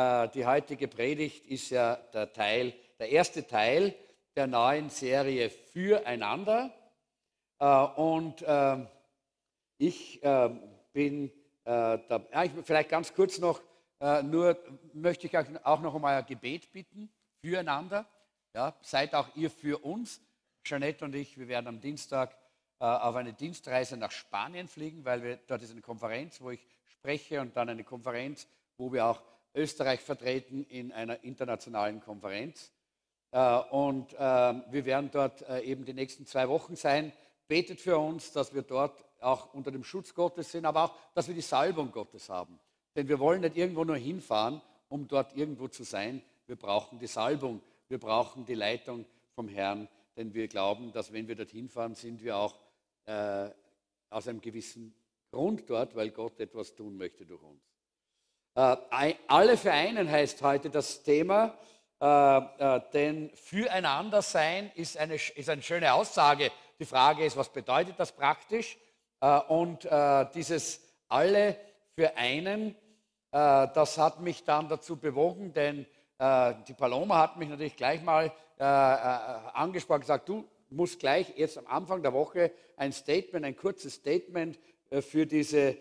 Äh, die heutige Predigt ist ja der Teil, der erste Teil der neuen Serie Füreinander. Äh, und ähm, ich bin da, vielleicht ganz kurz noch, nur möchte ich auch noch um euer Gebet bitten, füreinander. Ja, seid auch ihr für uns. Jeanette und ich, wir werden am Dienstag äh, auf eine Dienstreise nach Spanien fliegen, weil wir, dort ist eine Konferenz, wo ich spreche und dann eine Konferenz, wo wir auch Österreich vertreten in einer internationalen Konferenz. Äh, und äh, wir werden dort äh, eben die nächsten zwei Wochen sein. Betet für uns, dass wir dort auch unter dem Schutz Gottes sind, aber auch, dass wir die Salbung Gottes haben. Denn wir wollen nicht irgendwo nur hinfahren, um dort irgendwo zu sein. Wir brauchen die Salbung, wir brauchen die Leitung vom Herrn, denn wir glauben, dass wenn wir dorthin fahren, sind wir auch aus einem gewissen Grund dort, weil Gott etwas tun möchte durch uns. Äh, alle vereinen heißt heute das Thema, äh, äh, denn füreinander sein ist eine, ist eine schöne Aussage. Die Frage ist, was bedeutet das praktisch? Und dieses alle für einen, das hat mich dann dazu bewogen, denn die Paloma hat mich natürlich gleich mal angesprochen, gesagt, du musst gleich jetzt am Anfang der Woche ein Statement, ein kurzes Statement für diese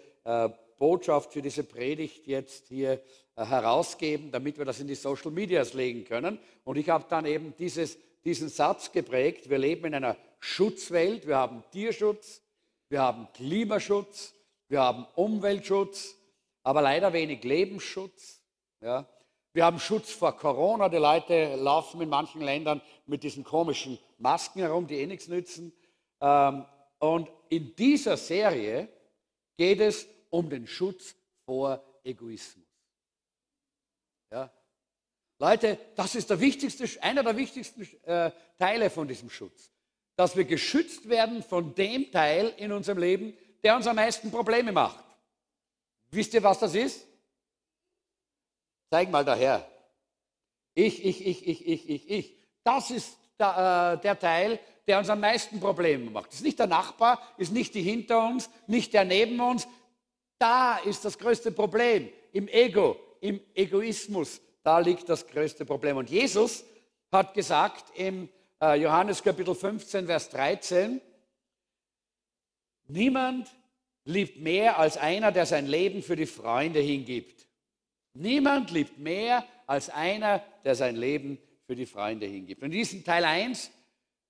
Botschaft, für diese Predigt jetzt hier herausgeben, damit wir das in die Social Medias legen können. Und ich habe dann eben dieses, diesen Satz geprägt, wir leben in einer Schutzwelt, wir haben Tierschutz, wir haben Klimaschutz, wir haben Umweltschutz, aber leider wenig Lebensschutz. Ja. Wir haben Schutz vor Corona. Die Leute laufen in manchen Ländern mit diesen komischen Masken herum, die eh nichts nützen. Ähm, und in dieser Serie geht es um den Schutz vor Egoismus. Ja. Leute, das ist der wichtigste, einer der wichtigsten äh, Teile von diesem Schutz dass wir geschützt werden von dem Teil in unserem Leben, der uns am meisten Probleme macht. Wisst ihr, was das ist? Zeig mal daher. Ich, ich, ich, ich, ich, ich, ich. Das ist der, äh, der Teil, der uns am meisten Probleme macht. Das ist nicht der Nachbar, ist nicht die hinter uns, nicht der neben uns. Da ist das größte Problem. Im Ego, im Egoismus, da liegt das größte Problem. Und Jesus hat gesagt im äh, Johannes Kapitel 15, Vers 13. Niemand liebt mehr als einer, der sein Leben für die Freunde hingibt. Niemand liebt mehr als einer, der sein Leben für die Freunde hingibt. Und in diesem Teil 1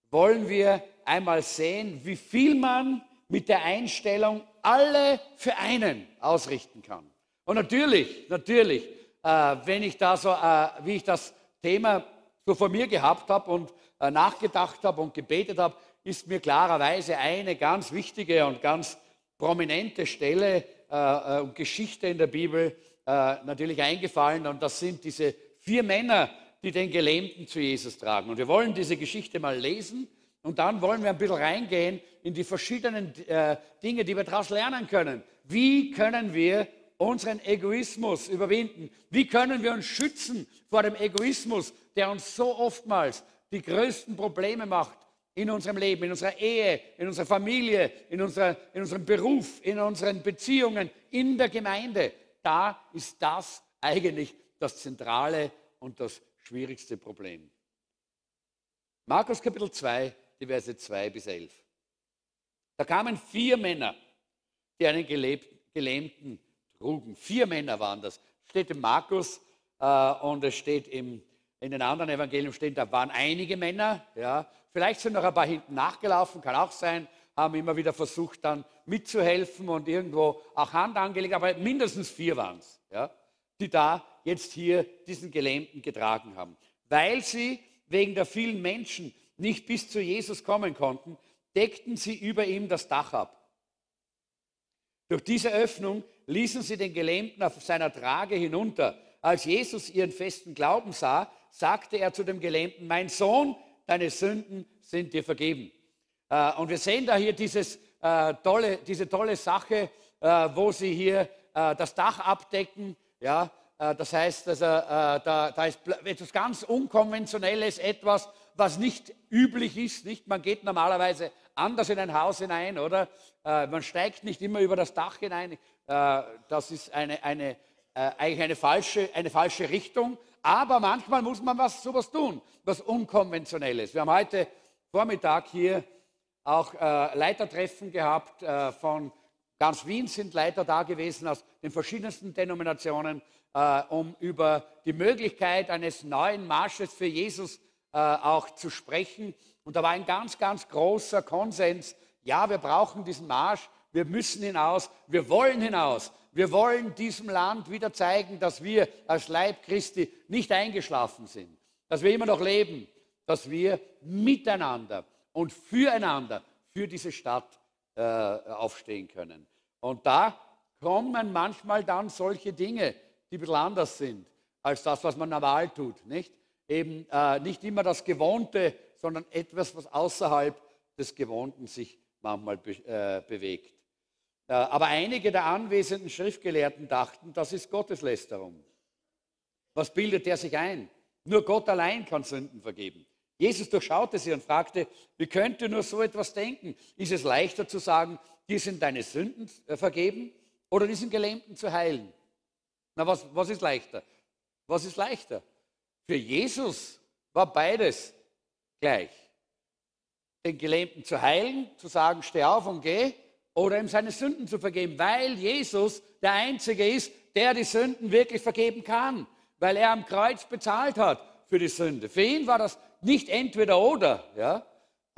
wollen wir einmal sehen, wie viel man mit der Einstellung alle für einen ausrichten kann. Und natürlich, natürlich, äh, wenn ich da so, äh, wie ich das Thema so vor mir gehabt habe und äh, nachgedacht habe und gebetet habe, ist mir klarerweise eine ganz wichtige und ganz prominente Stelle äh, äh, und Geschichte in der Bibel natürlich eingefallen. Und das sind diese vier Männer, die den Gelähmten zu Jesus tragen. Und wir wollen diese Geschichte mal lesen und dann wollen wir ein bisschen reingehen in die verschiedenen äh, Dinge, die wir daraus lernen können. Wie können wir unseren Egoismus überwinden? Wie können wir uns schützen vor dem Egoismus, der uns so oftmals die größten Probleme macht in unserem Leben, in unserer Ehe, in unserer Familie, in, unserer, in unserem Beruf, in unseren Beziehungen, in der Gemeinde. Da ist das eigentlich das zentrale und das schwierigste Problem. Markus Kapitel 2, die Verse 2 bis 11. Da kamen vier Männer, die einen Gelähmten trugen. Vier Männer waren das. Steht im Markus äh, und es steht im in den anderen Evangelien stehen, da waren einige Männer, ja, vielleicht sind noch ein paar hinten nachgelaufen, kann auch sein, haben immer wieder versucht, dann mitzuhelfen und irgendwo auch Hand angelegt, aber mindestens vier waren es, ja, die da jetzt hier diesen Gelähmten getragen haben. Weil sie wegen der vielen Menschen nicht bis zu Jesus kommen konnten, deckten sie über ihm das Dach ab. Durch diese Öffnung ließen sie den Gelähmten auf seiner Trage hinunter. Als Jesus ihren festen Glauben sah, sagte er zu dem Gelähmten, mein Sohn, deine Sünden sind dir vergeben. Äh, und wir sehen da hier dieses, äh, tolle, diese tolle Sache, äh, wo sie hier das Dach abdecken. Ja, das heißt, also, da, da ist etwas ganz Unkonventionelles, etwas, was nicht üblich ist. Nicht? Man geht normalerweise anders in ein Haus hinein, oder? Man steigt nicht immer über das Dach hinein. Das ist eine, eine äh, eigentlich eine falsche, eine falsche Richtung. Aber manchmal muss man was, sowas tun, was Unkonventionelles. Wir haben heute Vormittag hier auch äh, Leitertreffen gehabt. Äh, von ganz Wien sind Leiter da gewesen aus den verschiedensten Denominationen, äh, um über die Möglichkeit eines neuen Marsches für Jesus äh, auch zu sprechen. Und da war ein ganz, ganz großer Konsens. Ja, wir brauchen diesen Marsch. Wir müssen hinaus. Wir wollen hinaus. Wir wollen diesem Land wieder zeigen, dass wir als Leib Christi nicht eingeschlafen sind, dass wir immer noch leben, dass wir miteinander und füreinander für diese Stadt äh, aufstehen können. Und da kommen manchmal dann solche Dinge, die ein bisschen anders sind als das, was man normal tut. Nicht? Eben äh, nicht immer das Gewohnte, sondern etwas, was außerhalb des Gewohnten sich manchmal be äh, bewegt. Äh, aber einige der anwesenden Schriftgelehrten dachten, das ist Gotteslästerung. Was bildet er sich ein? Nur Gott allein kann Sünden vergeben. Jesus durchschaute sie und fragte, wie könnt ihr nur so etwas denken? Ist es leichter zu sagen, dir sind deine Sünden äh, vergeben oder diesen Gelähmten zu heilen? Na, was, was ist leichter? Was ist leichter? Für Jesus war beides gleich. Den Gelähmten zu heilen, zu sagen, steh auf und geh, oder ihm seine Sünden zu vergeben, weil Jesus der Einzige ist, der die Sünden wirklich vergeben kann, weil er am Kreuz bezahlt hat für die Sünde. Für ihn war das nicht entweder oder, ja,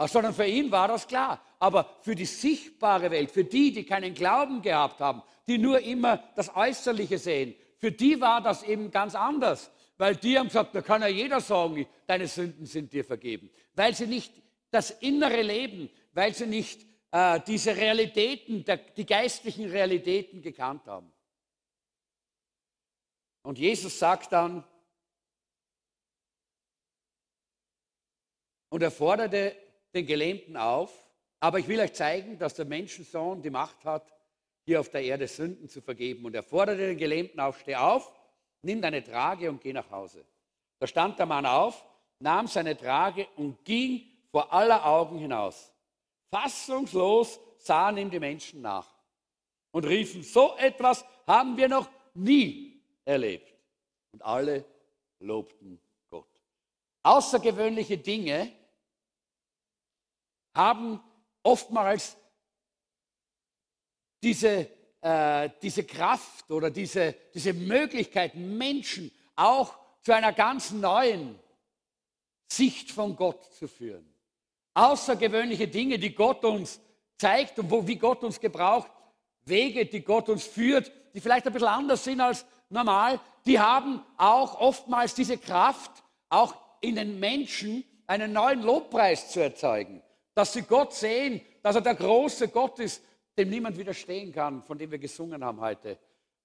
sondern für ihn war das klar. Aber für die sichtbare Welt, für die, die keinen Glauben gehabt haben, die nur immer das Äußerliche sehen, für die war das eben ganz anders. Weil die haben gesagt, da kann ja jeder sagen, deine Sünden sind dir vergeben. Weil sie nicht das innere Leben, weil sie nicht äh, diese Realitäten, der, die geistlichen Realitäten gekannt haben. Und Jesus sagt dann, und er forderte den Gelähmten auf, aber ich will euch zeigen, dass der Menschensohn die Macht hat, hier auf der Erde Sünden zu vergeben. Und er forderte den Gelähmten auf, steh auf, nimm deine Trage und geh nach Hause. Da stand der Mann auf, nahm seine Trage und ging vor aller Augen hinaus. Fassungslos sahen ihm die Menschen nach und riefen, so etwas haben wir noch nie erlebt. Und alle lobten Gott. Außergewöhnliche Dinge haben oftmals diese, äh, diese Kraft oder diese, diese Möglichkeit, Menschen auch zu einer ganz neuen Sicht von Gott zu führen außergewöhnliche Dinge, die Gott uns zeigt und wo, wie Gott uns gebraucht, Wege, die Gott uns führt, die vielleicht ein bisschen anders sind als normal, die haben auch oftmals diese Kraft, auch in den Menschen einen neuen Lobpreis zu erzeugen. Dass sie Gott sehen, dass er der große Gott ist, dem niemand widerstehen kann, von dem wir gesungen haben heute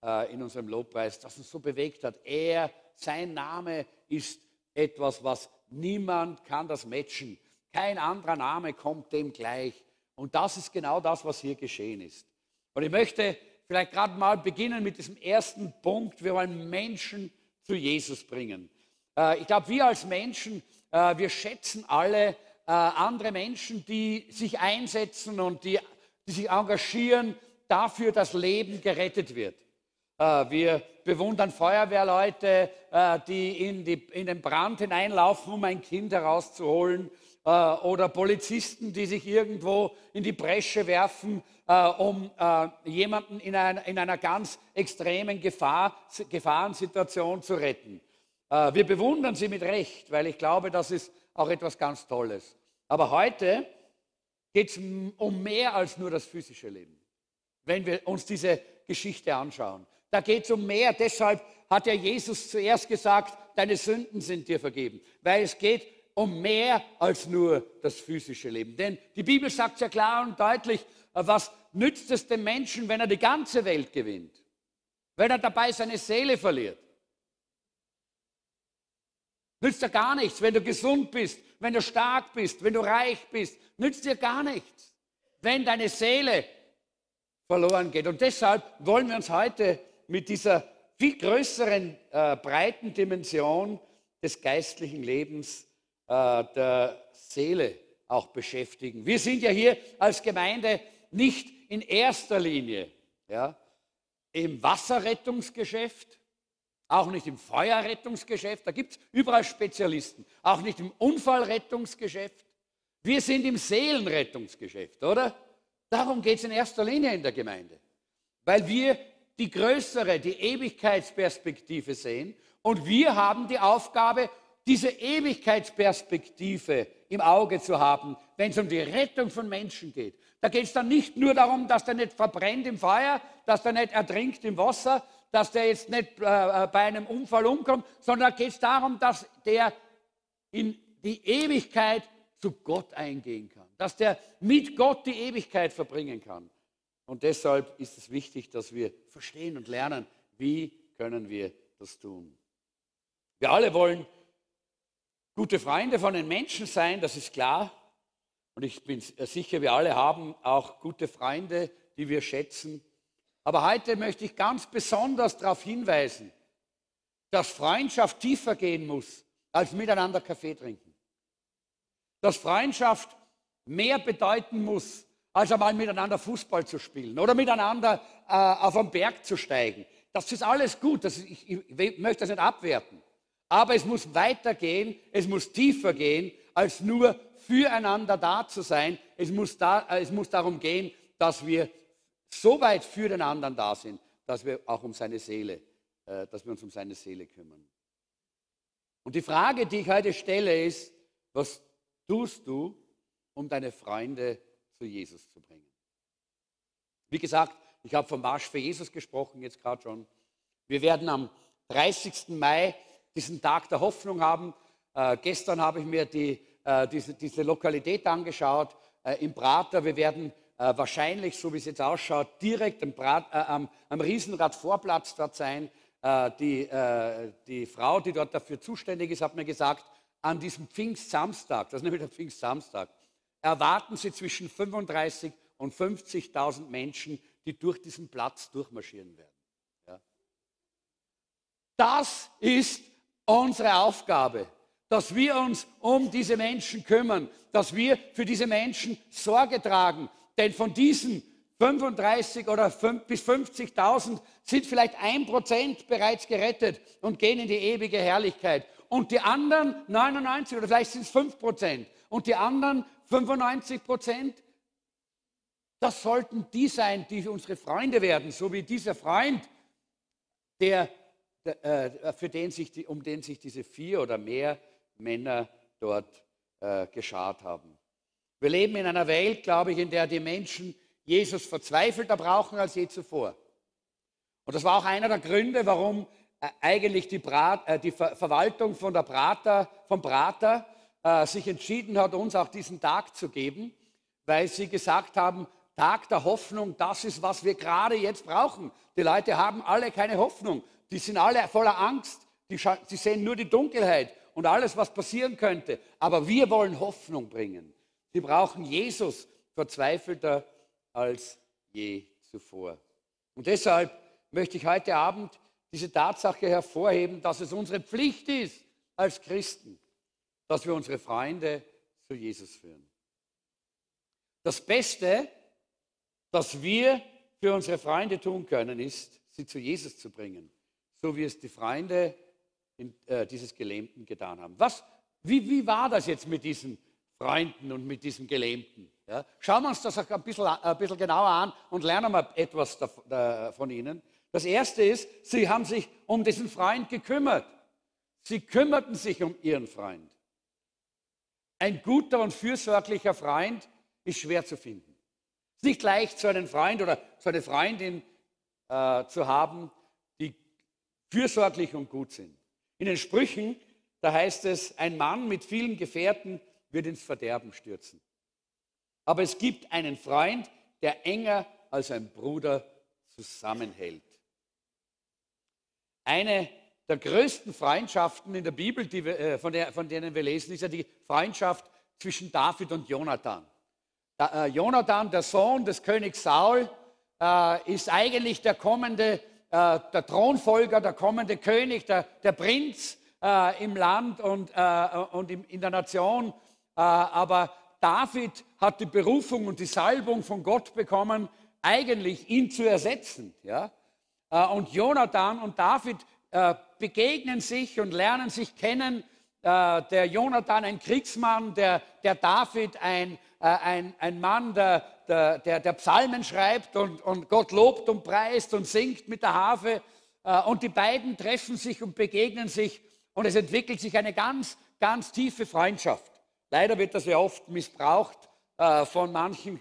äh, in unserem Lobpreis, dass uns so bewegt hat. Er, sein Name ist etwas, was niemand kann das matchen. Kein anderer Name kommt dem gleich. Und das ist genau das, was hier geschehen ist. Und ich möchte vielleicht gerade mal beginnen mit diesem ersten Punkt. Wir wollen Menschen zu Jesus bringen. Äh, ich glaube, wir als Menschen, äh, wir schätzen alle äh, andere Menschen, die sich einsetzen und die, die sich engagieren dafür, dass Leben gerettet wird. Wir bewundern Feuerwehrleute, die in, die in den Brand hineinlaufen, um ein Kind herauszuholen. Äh, oder Polizisten, die sich irgendwo in die Bresche werfen, äh, um äh, jemanden in einer, in einer ganz extremen Gefahr, Gefahrensituation zu retten. wir bewundern sie mit Recht, weil ich glaube, das ist auch etwas ganz Tolles. Aber heute geht es um mehr als nur das physische Leben, wenn wir uns diese Geschichte anschauen. Da geht es um mehr. Deshalb hat ja Jesus zuerst gesagt, deine Sünden sind dir vergeben. Weil es geht um mehr als nur das physische Leben. Denn die Bibel sagt ja klar und deutlich, was nützt es dem Menschen, wenn er die ganze Welt gewinnt, wenn er dabei seine Seele verliert. Nützt dir gar nichts, wenn du gesund bist, wenn du stark bist, wenn du reich bist. Nützt dir gar nichts, wenn deine Seele verloren geht. Und deshalb wollen wir uns heute mit dieser viel größeren, äh, breiten Dimension des geistlichen Lebens äh, der Seele auch beschäftigen. Wir sind ja hier als Gemeinde nicht in erster Linie ja, im Wasserrettungsgeschäft, auch nicht im Feuerrettungsgeschäft, da gibt es überall Spezialisten, auch nicht im Unfallrettungsgeschäft. Wir sind im Seelenrettungsgeschäft, oder? Darum geht es in erster Linie in der Gemeinde, weil wir die größere, die Ewigkeitsperspektive sehen und wir haben die Aufgabe, diese Ewigkeitsperspektive im Auge zu haben, wenn es um die Rettung von Menschen geht. Da geht es dann nicht nur darum, dass der nicht verbrennt im Feuer, dass der nicht ertrinkt im Wasser, dass der jetzt nicht äh, äh bei einem Unfall umkommt, sondern da geht es darum, dass der in die Ewigkeit zu Gott eingehen kann, dass der mit Gott die Ewigkeit verbringen kann. Und deshalb ist es wichtig, dass wir verstehen und lernen, wie können wir das tun. Wir alle wollen gute Freunde von den Menschen sein, das ist klar. Und ich bin sicher, wir alle haben auch gute Freunde, die wir schätzen. Aber heute möchte ich ganz besonders darauf hinweisen, dass Freundschaft tiefer gehen muss, als miteinander Kaffee trinken. Dass Freundschaft mehr bedeuten muss, als einmal miteinander Fußball zu spielen oder miteinander äh, auf einen Berg zu steigen. Das ist alles gut, ist, ich, ich möchte das nicht abwerten. Aber es muss weitergehen, es muss tiefer gehen, als nur füreinander da zu sein. Es muss, da, äh, es muss darum gehen, dass wir so weit für den anderen da sind, dass wir auch um seine Seele, äh, dass wir uns um seine Seele kümmern. Und die Frage, die ich heute stelle, ist, was tust du, um deine Freunde zu Jesus zu bringen? Wie gesagt, ich habe vom Marsch für Jesus gesprochen, jetzt gerade schon. Wir werden am 30. Mai diesen Tag der Hoffnung haben. Äh, gestern habe ich mir die, äh, diese, diese, Lokalität angeschaut äh, im Prater. Wir werden äh, wahrscheinlich, so wie es jetzt ausschaut, direkt am, Brat, äh, am, am Riesenrad-Vorplatz dort sein. Äh, die, die Frau, die dort dafür zuständig ist, hat mir gesagt, an diesem Pfingstsamstag, das ist nämlich der Pfingstsamstag, erwarten Sie zwischen 35 und 50.000 Menschen, die durch diesen Platz durchmarschieren werden. Ja. Das ist unsere Aufgabe, dass wir uns um diese Menschen kümmern, dass wir für diese Menschen Sorge tragen. Denn von diesen 35 oder 5 bis 50.000 sind vielleicht ein Prozent bereits gerettet und gehen in die ewige Herrlichkeit. Und die anderen 99 oder vielleicht sind es 5 Prozent. Und die anderen 95 Prozent, das sollten die sein, die unsere Freunde werden, so wie dieser Freund, der äh, für den sich die, um den sich diese vier oder mehr Männer dort äh, geschart haben. Wir leben in einer Welt, glaube ich, in der die Menschen Jesus verzweifelter brauchen als je zuvor. Und das war auch einer der Gründe, warum äh, eigentlich die, Brat, äh, die Ver Verwaltung von der Prater, vom Prater äh, sich entschieden hat, uns auch diesen Tag zu geben, weil sie gesagt haben, Tag der Hoffnung, das ist, was wir gerade jetzt brauchen. Die Leute haben alle keine Hoffnung die sind alle voller Angst, die, die sehen nur die Dunkelheit und alles, was passieren könnte. Aber wir wollen Hoffnung bringen. Sie brauchen Jesus verzweifelter als je zuvor. Und deshalb möchte ich heute Abend diese Tatsache hervorheben, dass es unsere Pflicht ist als Christen, dass wir unsere Freunde zu Jesus führen. Das Beste, das wir für unsere Freunde tun können, ist, sie zu Jesus zu bringen so wie es die Freunde in, äh, dieses Gelähmten getan haben. Was, wie, wie war das jetzt mit diesen Freunden und mit diesem Gelähmten? Ja? Schauen wir uns das ein bisschen, ein bisschen genauer an und lernen wir etwas von ihnen. Das Erste ist, sie haben sich um diesen Freund gekümmert. Sie kümmerten sich um ihren Freund. Ein guter und fürsorglicher Freund ist schwer zu finden. Es ist nicht leicht, so einen Freund oder so eine Freundin äh, zu haben, fürsorglich und gut sind. In den Sprüchen, da heißt es, ein Mann mit vielen Gefährten wird ins Verderben stürzen. Aber es gibt einen Freund, der enger als ein Bruder zusammenhält. Eine der größten Freundschaften in der Bibel, wir, äh, von, der, von, denen wir lesen, ist ja die Freundschaft zwischen David und Jonathan. Da, äh, Jonathan, der Sohn des Königs Saul, äh, ist eigentlich der kommende äh, der Thronfolger, der kommende König, der, der Prinz äh, im Land und, äh, und im, in der Nation. Äh, aber David hat die Berufung und die Salbung von Gott bekommen, eigentlich ihn zu ersetzen. Äh, und Jonathan und David äh, begegnen sich und lernen sich kennen. Der Jonathan ein Kriegsmann, der, der David ein, ein, ein Mann, der, der, der, Psalmen schreibt und, und Gott lobt und preist und singt mit der Harfe. Und die beiden treffen sich und begegnen sich und es entwickelt sich eine ganz, ganz tiefe Freundschaft. Leider wird das ja oft missbraucht von manchen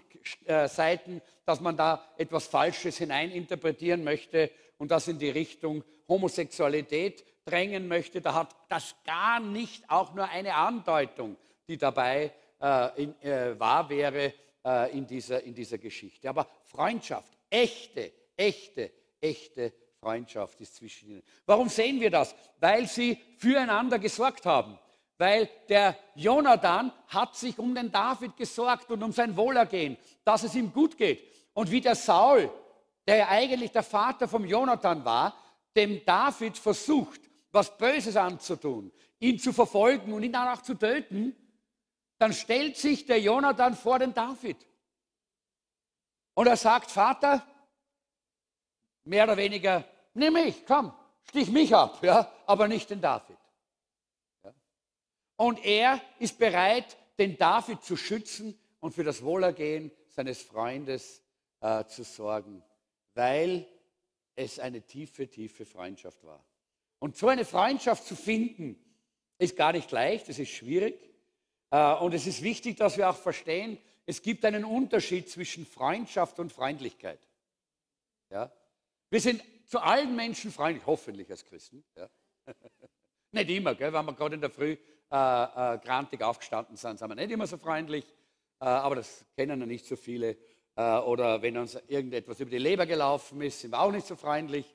Seiten, dass man da etwas Falsches hineininterpretieren möchte und das in die Richtung Homosexualität drängen möchte. Da hat das gar nicht auch nur eine Andeutung, die dabei äh, äh, wahr wäre äh, in, dieser, in dieser Geschichte. Aber Freundschaft, echte, echte, echte Freundschaft ist zwischen ihnen. Warum sehen wir das? Weil sie füreinander gesorgt haben. Weil der Jonathan hat sich um den David gesorgt und um sein Wohlergehen, dass es ihm gut geht. Und wie der Saul der ja eigentlich der Vater vom Jonathan war, dem David versucht, was Böses anzutun, ihn zu verfolgen und ihn dann auch zu töten, dann stellt sich der Jonathan vor den David. Und er sagt, Vater, mehr oder weniger, nimm mich, komm, stich mich ab, ja, aber nicht den David. Und er ist bereit, den David zu schützen und für das Wohlergehen seines Freundes äh, zu sorgen weil es eine tiefe, tiefe Freundschaft war. Und so eine Freundschaft zu finden, ist gar nicht leicht, es ist schwierig. Äh, und es ist wichtig, dass wir auch verstehen, es gibt einen Unterschied zwischen Freundschaft und Freundlichkeit. Ja? Wir sind zu allen Menschen freundlich, hoffentlich als Christen. Ja? nicht immer, gell? wenn wir gerade in der Früh äh, äh, grantig aufgestanden sind, sind wir nicht immer so freundlich, äh, aber das kennen ja nicht so viele. Äh, oder wenn uns irgendetwas über die Leber gelaufen ist, sind wir auch nicht so freundlich.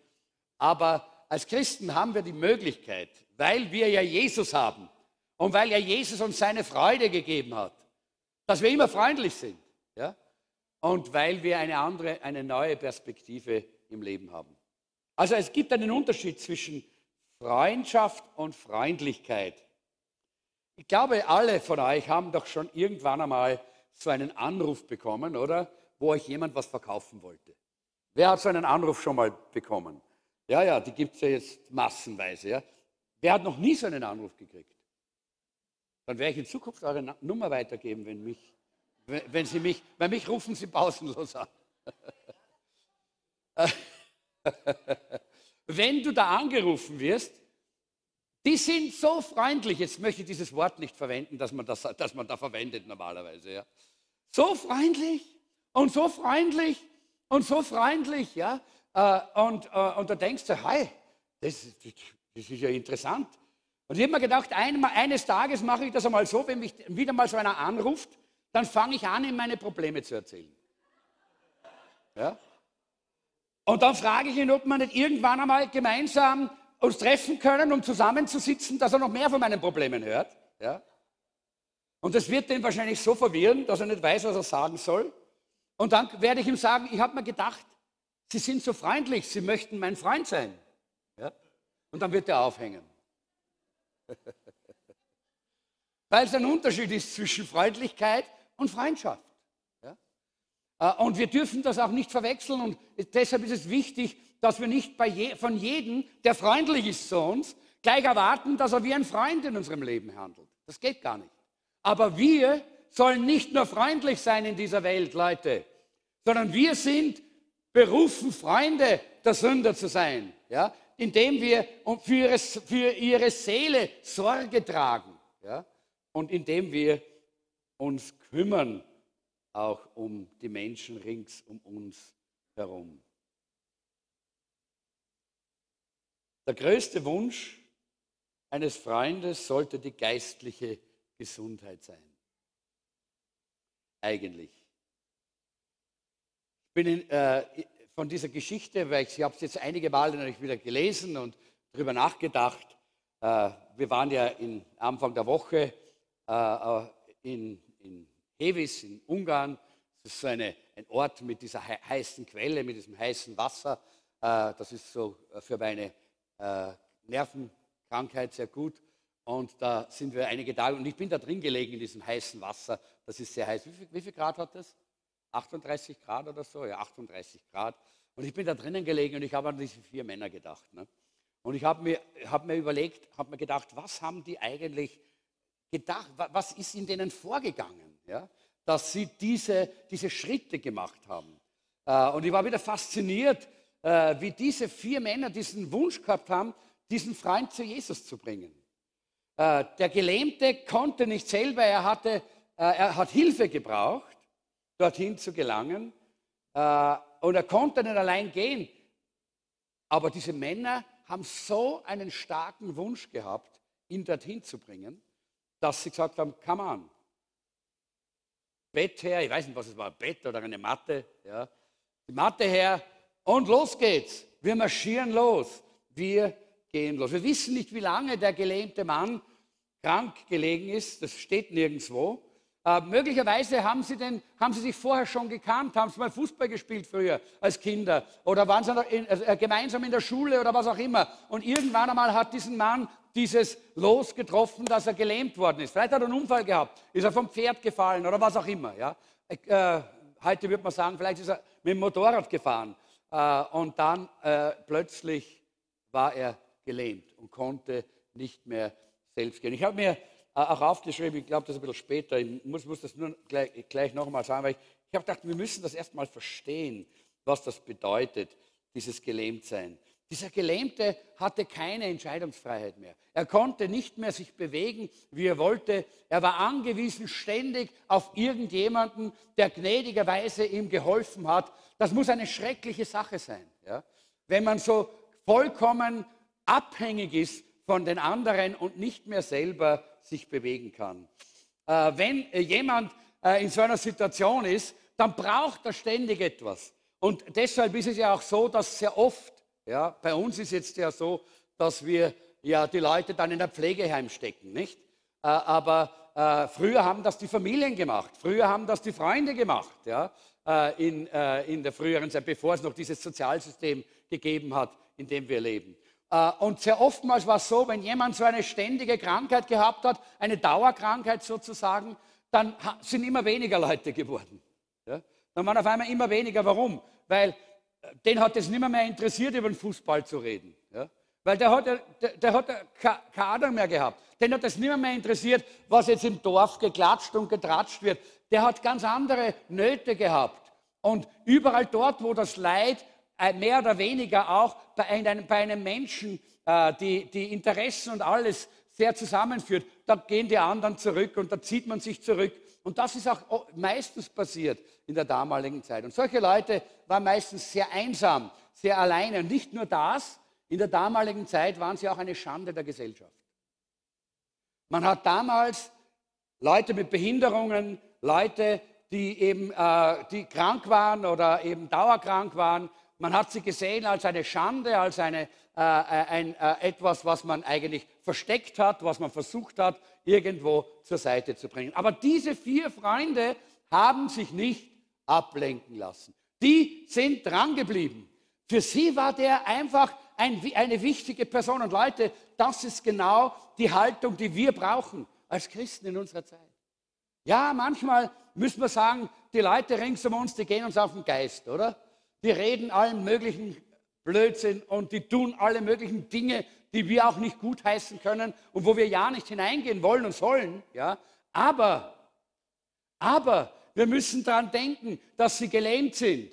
Aber als Christen haben wir die Möglichkeit, weil wir ja Jesus haben und weil ja Jesus uns seine Freude gegeben hat, dass wir immer freundlich sind. Ja? Und weil wir eine andere, eine neue Perspektive im Leben haben. Also es gibt einen Unterschied zwischen Freundschaft und Freundlichkeit. Ich glaube, alle von euch haben doch schon irgendwann einmal so einen Anruf bekommen, oder? wo euch jemand was verkaufen wollte. Wer hat so einen Anruf schon mal bekommen? Ja, ja, die gibt es ja jetzt massenweise. Ja. Wer hat noch nie so einen Anruf gekriegt? Dann werde ich in Zukunft eure Nummer weitergeben, wenn, mich, wenn Sie mich, bei mich rufen Sie pausenlos an. wenn du da angerufen wirst, die sind so freundlich, jetzt möchte ich dieses Wort nicht verwenden, dass man, das, dass man da verwendet normalerweise. Ja. So freundlich, und so freundlich und so freundlich, ja. Äh, und, äh, und da denkst du, hi, das, das ist ja interessant. Und ich habe mir gedacht, eines Tages mache ich das einmal so, wenn mich wieder mal so einer anruft, dann fange ich an, ihm meine Probleme zu erzählen. Ja? Und dann frage ich ihn, ob wir nicht irgendwann einmal gemeinsam uns treffen können, um zusammenzusitzen, dass er noch mehr von meinen Problemen hört. Ja? Und das wird den wahrscheinlich so verwirren, dass er nicht weiß, was er sagen soll. Und dann werde ich ihm sagen, ich habe mir gedacht, Sie sind so freundlich, Sie möchten mein Freund sein. Ja? Und dann wird er aufhängen. Weil es ein Unterschied ist zwischen Freundlichkeit und Freundschaft. Äh, und wir dürfen das auch nicht verwechseln. Und deshalb ist es wichtig, dass wir nicht je, von jedem, der freundlich ist zu uns, gleich erwarten, dass er wie ein Freund in unserem Leben handelt. Das geht gar nicht. Aber wir sollen nicht nur freundlich sein in dieser Welt, Leute sondern wir sind berufen, Freunde der Sünder zu sein, ja? indem wir für ihre, für ihre Seele Sorge tragen ja? und indem wir uns kümmern auch um die Menschen rings um uns herum. Der größte Wunsch eines Freundes sollte die geistliche Gesundheit sein. Eigentlich. Ich bin in, äh, von dieser Geschichte, weil ich, ich habe es jetzt einige Male natürlich wieder gelesen und darüber nachgedacht. Äh, wir waren ja in, Anfang der Woche äh, äh in, in Hevis in Ungarn. Das ist so eine, ein Ort mit dieser heißen Quelle, mit diesem heißen Wasser. Äh, das ist so äh, für meine Nervenkrankheit sehr gut. Und da sind wir einige Tage und ich bin da drin gelegen in diesem heißen Wasser. Das ist sehr heiß. Wie viel, wie viel Grad hat das? 38 Grad oder so, ja, 38 Grad. Und ich bin da drinnen gelegen und ich habe an diese vier Männer gedacht. Ne? Und ich habe mir, hab mir überlegt, habe mir gedacht, was haben die eigentlich gedacht, was ist in denen vorgegangen, ja? dass sie diese, diese Schritte gemacht haben. Äh, und ich war wieder fasziniert, äh, wie diese vier Männer diesen Wunsch gehabt haben, diesen Freund zu Jesus zu bringen. Äh, der Gelähmte konnte nicht selber, er, hatte, er hat Hilfe gebraucht, dorthin zu gelangen. Und er konnte nicht allein gehen. Aber diese Männer haben so einen starken Wunsch gehabt, ihn dorthin zu bringen, dass sie gesagt haben, come on. Bett her, ich weiß nicht, was es war, ein Bett oder eine Matte, ja. Die Matte her und los geht's. Wir marschieren los. Wir gehen los. Wir wissen nicht, wie lange der gelähmte Mann krank gelegen ist. Das steht nirgendwo. Äh, möglicherweise haben sie, den, haben sie sich vorher schon gekannt, haben sie mal Fußball gespielt früher als Kinder oder waren sie in, äh, gemeinsam in der Schule oder was auch immer. Und irgendwann einmal hat diesen Mann dieses Los getroffen, dass er gelähmt worden ist. Vielleicht hat er einen Unfall gehabt, ist er vom Pferd gefallen oder was auch immer. Ja? Äh, heute würde man sagen, vielleicht ist er mit dem Motorrad gefahren äh, und dann äh, plötzlich war er gelähmt und konnte nicht mehr selbst gehen. Ich habe mir äh, auch aufgeschrieben, ich glaube, das ist ein bisschen später, ich muss, muss das nur gleich, gleich nochmal sagen, weil ich, ich habe gedacht, wir müssen das erstmal verstehen, was das bedeutet, dieses Gelähmtsein. Dieser Gelähmte hatte keine Entscheidungsfreiheit mehr. Er konnte nicht mehr sich bewegen, wie er wollte. Er war angewiesen ständig auf irgendjemanden, der gnädigerweise ihm geholfen hat. Das muss eine schreckliche Sache sein. Ja? Wenn man so vollkommen abhängig ist von den anderen und nicht mehr selber sich bewegen kann. Äh, wenn jemand äh, in so einer Situation ist, dann braucht er ständig etwas. Und deshalb ist es ja auch so, dass sehr oft ja, bei uns ist jetzt ja so, dass wir ja die Leute dann in ein Pflegeheim stecken, nicht? Äh, aber äh, früher haben das die Familien gemacht, früher haben das die Freunde gemacht, ja, äh, in, äh, in der früheren Zeit, bevor es noch dieses Sozialsystem gegeben hat, in dem wir leben. Äh, und sehr oftmals war es so, wenn jemand so eine ständige Krankheit gehabt hat, eine Dauerkrankheit sozusagen, dann sind immer weniger Leute geworden. Ja? Dann waren auf einmal immer weniger. Warum? Weil den hat es nicht mehr, interessiert, über den Fußball zu reden. Ja? Weil der hat, der, der hat keine Ahnung mehr gehabt. Den hat es nicht mehr, mehr interessiert, was jetzt im Dorf geklatscht und getratscht wird. Der hat ganz andere Nöte gehabt. Und überall dort, wo das Leid äh, mehr oder weniger auch bei einem, bei einem Menschen äh, die, die Interessen und alles sehr zusammenführt, da gehen die anderen zurück und da zieht man sich zurück. Und das ist auch meistens passiert in der damaligen Zeit. Und solche Leute waren meistens sehr einsam, sehr alleine. Und nicht nur das, in der damaligen Zeit waren sie auch eine Schande der Gesellschaft. Man hat damals Leute mit Behinderungen, Leute, die eben äh, die krank waren oder eben dauerkrank waren, man hat sie gesehen als eine Schande, als eine, äh, äh ein, äh, etwas, was man eigentlich versteckt hat, was man versucht hat, irgendwo zur Seite zu bringen. Aber diese vier Freunde haben sich nicht ablenken lassen. Die sind drangeblieben. Für sie war der einfach ein, eine wichtige Person. Und Leute, das ist genau die Haltung, die wir brauchen als Christen in unserer Zeit. Ja, manchmal müssen wir sagen, die Leute rings um uns, die gehen uns auf den Geist, oder? Die reden allen möglichen Blödsinn und die tun alle möglichen Dinge, die wir auch nicht gutheißen können und wo wir ja nicht hineingehen wollen und sollen. Ja? Aber, aber wir müssen daran denken, dass sie gelähmt sind.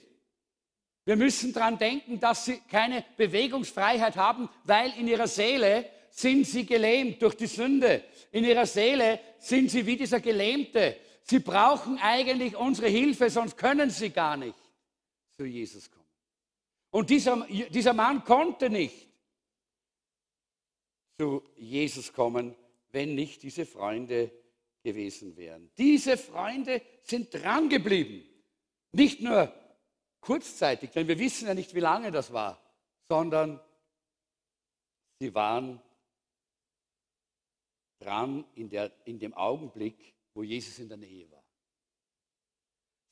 Wir müssen daran denken, dass sie keine Bewegungsfreiheit haben, weil in ihrer Seele sind sie gelähmt durch die Sünde. In ihrer Seele sind sie wie dieser Gelähmte. Sie brauchen eigentlich unsere Hilfe, sonst können sie gar nicht zu Jesus kommen. Und dieser, dieser Mann konnte nicht zu Jesus kommen, wenn nicht diese Freunde gewesen wären. Diese Freunde sind drangeblieben. Nicht nur kurzzeitig, denn wir wissen ja nicht, wie lange das war, sondern sie waren dran in, der, in dem Augenblick, wo Jesus in der Nähe war.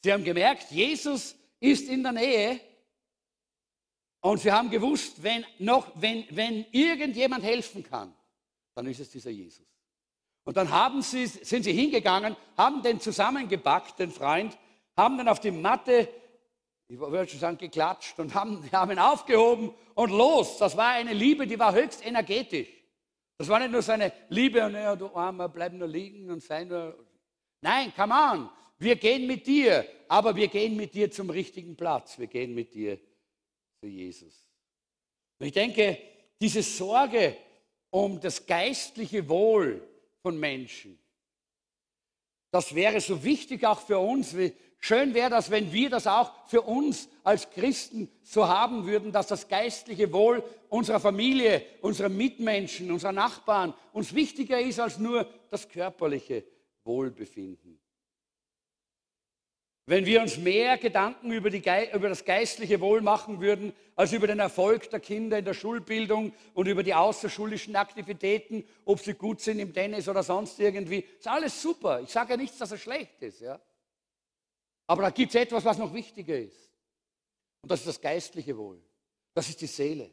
Sie haben gemerkt, Jesus ist in der Nähe und sie haben gewusst, wenn, noch, wenn, wenn irgendjemand helfen kann, dann ist es dieser Jesus. Und dann haben sie, sind sie hingegangen, haben den zusammengepackt, den Freund, haben den auf die Matte ich würde schon sagen, geklatscht und haben, haben ihn aufgehoben und los. Das war eine Liebe, die war höchst energetisch. Das war nicht nur so eine Liebe, und ja, du Armer, bleib nur liegen und sei nur. Nein, come on, wir gehen mit dir, aber wir gehen mit dir zum richtigen Platz. Wir gehen mit dir zu Jesus. Und ich denke, diese Sorge um das geistliche Wohl von Menschen, das wäre so wichtig auch für uns. Schön wäre das, wenn wir das auch für uns als Christen so haben würden, dass das geistliche Wohl unserer Familie, unserer Mitmenschen, unserer Nachbarn uns wichtiger ist als nur das körperliche Wohlbefinden. Wenn wir uns mehr Gedanken über, die, über, das geistliche Wohl machen würden, als über den Erfolg der Kinder in der Schulbildung und über die außerschulischen Aktivitäten, ob sie gut sind im Tennis oder sonst irgendwie, ist alles super. Ich sage ja nichts, dass es schlecht ist. Ja? Aber da gibt es etwas, was noch wichtiger ist. Und das ist das geistliche Wohl. Das ist die Seele.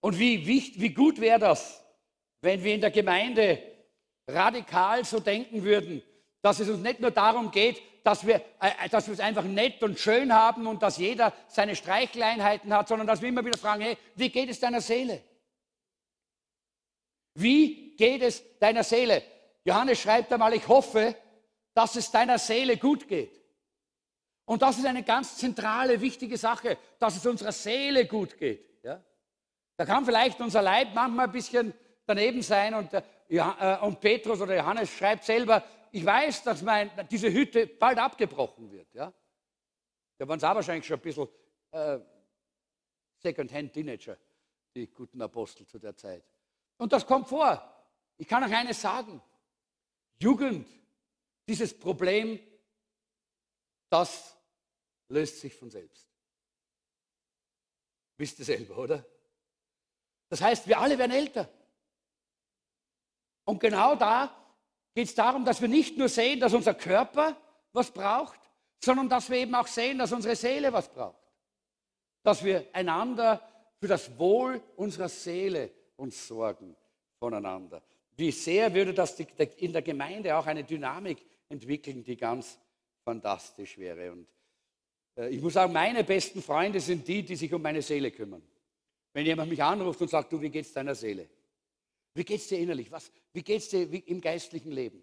Und wie, wie, wie gut wäre das, wenn wir in der Gemeinde radikal so denken würden, dass es uns nicht nur darum geht, dass wir, äh, dass wir es einfach nett und schön haben und dass jeder seine Streicheleinheiten hat, sondern dass wir immer wieder fragen, hey, wie geht es deiner Seele? Wie geht es deiner Seele? Johannes schreibt einmal, ich hoffe, dass es deiner Seele gut geht. Und das ist eine ganz zentrale, wichtige Sache, dass es unserer Seele gut geht. Ja? Da kann vielleicht unser Leib manchmal ein bisschen daneben sein und, äh, und Petrus oder Johannes schreibt selber, ich weiß, dass mein, diese Hütte bald abgebrochen wird. Ja? Da waren es auch wahrscheinlich schon ein bisschen äh, Second-Hand-Teenager, die guten Apostel zu der Zeit. Und das kommt vor. Ich kann euch eines sagen. Jugend, dieses Problem, das löst sich von selbst. Wisst ihr selber, oder? Das heißt, wir alle werden älter. Und genau da geht es darum, dass wir nicht nur sehen, dass unser Körper was braucht, sondern dass wir eben auch sehen, dass unsere Seele was braucht. Dass wir einander für das Wohl unserer Seele uns sorgen voneinander. Wie sehr würde das in der Gemeinde auch eine Dynamik entwickeln, die ganz fantastisch wäre. Und äh, ich muss sagen, meine besten Freunde sind die, die sich um meine Seele kümmern. Wenn jemand mich anruft und sagt, du, wie geht's deiner Seele? Wie geht es dir innerlich? Was, wie geht es dir im geistlichen Leben?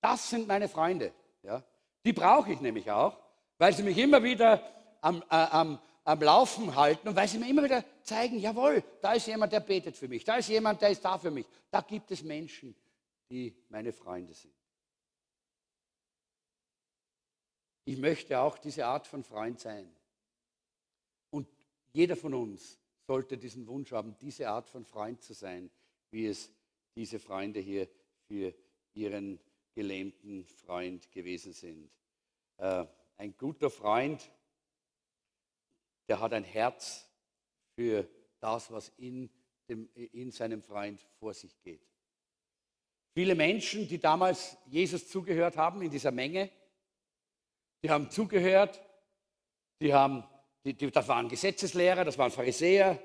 Das sind meine Freunde. Ja? Die brauche ich nämlich auch, weil sie mich immer wieder am, äh, am, am Laufen halten und weil sie mir immer wieder zeigen, jawohl, da ist jemand, der betet für mich, da ist jemand, der ist da für mich. Da gibt es Menschen, die meine Freunde sind. Ich möchte auch diese Art von Freund sein. Und jeder von uns sollte diesen Wunsch haben, diese Art von Freund zu sein wie es diese Freunde hier für ihren gelähmten Freund gewesen sind. Äh, ein guter Freund, der hat ein Herz für das, was in, dem, in seinem Freund vor sich geht. Viele Menschen, die damals Jesus zugehört haben in dieser Menge, die haben zugehört, die haben, die, die, das waren Gesetzeslehrer, das waren Pharisäer,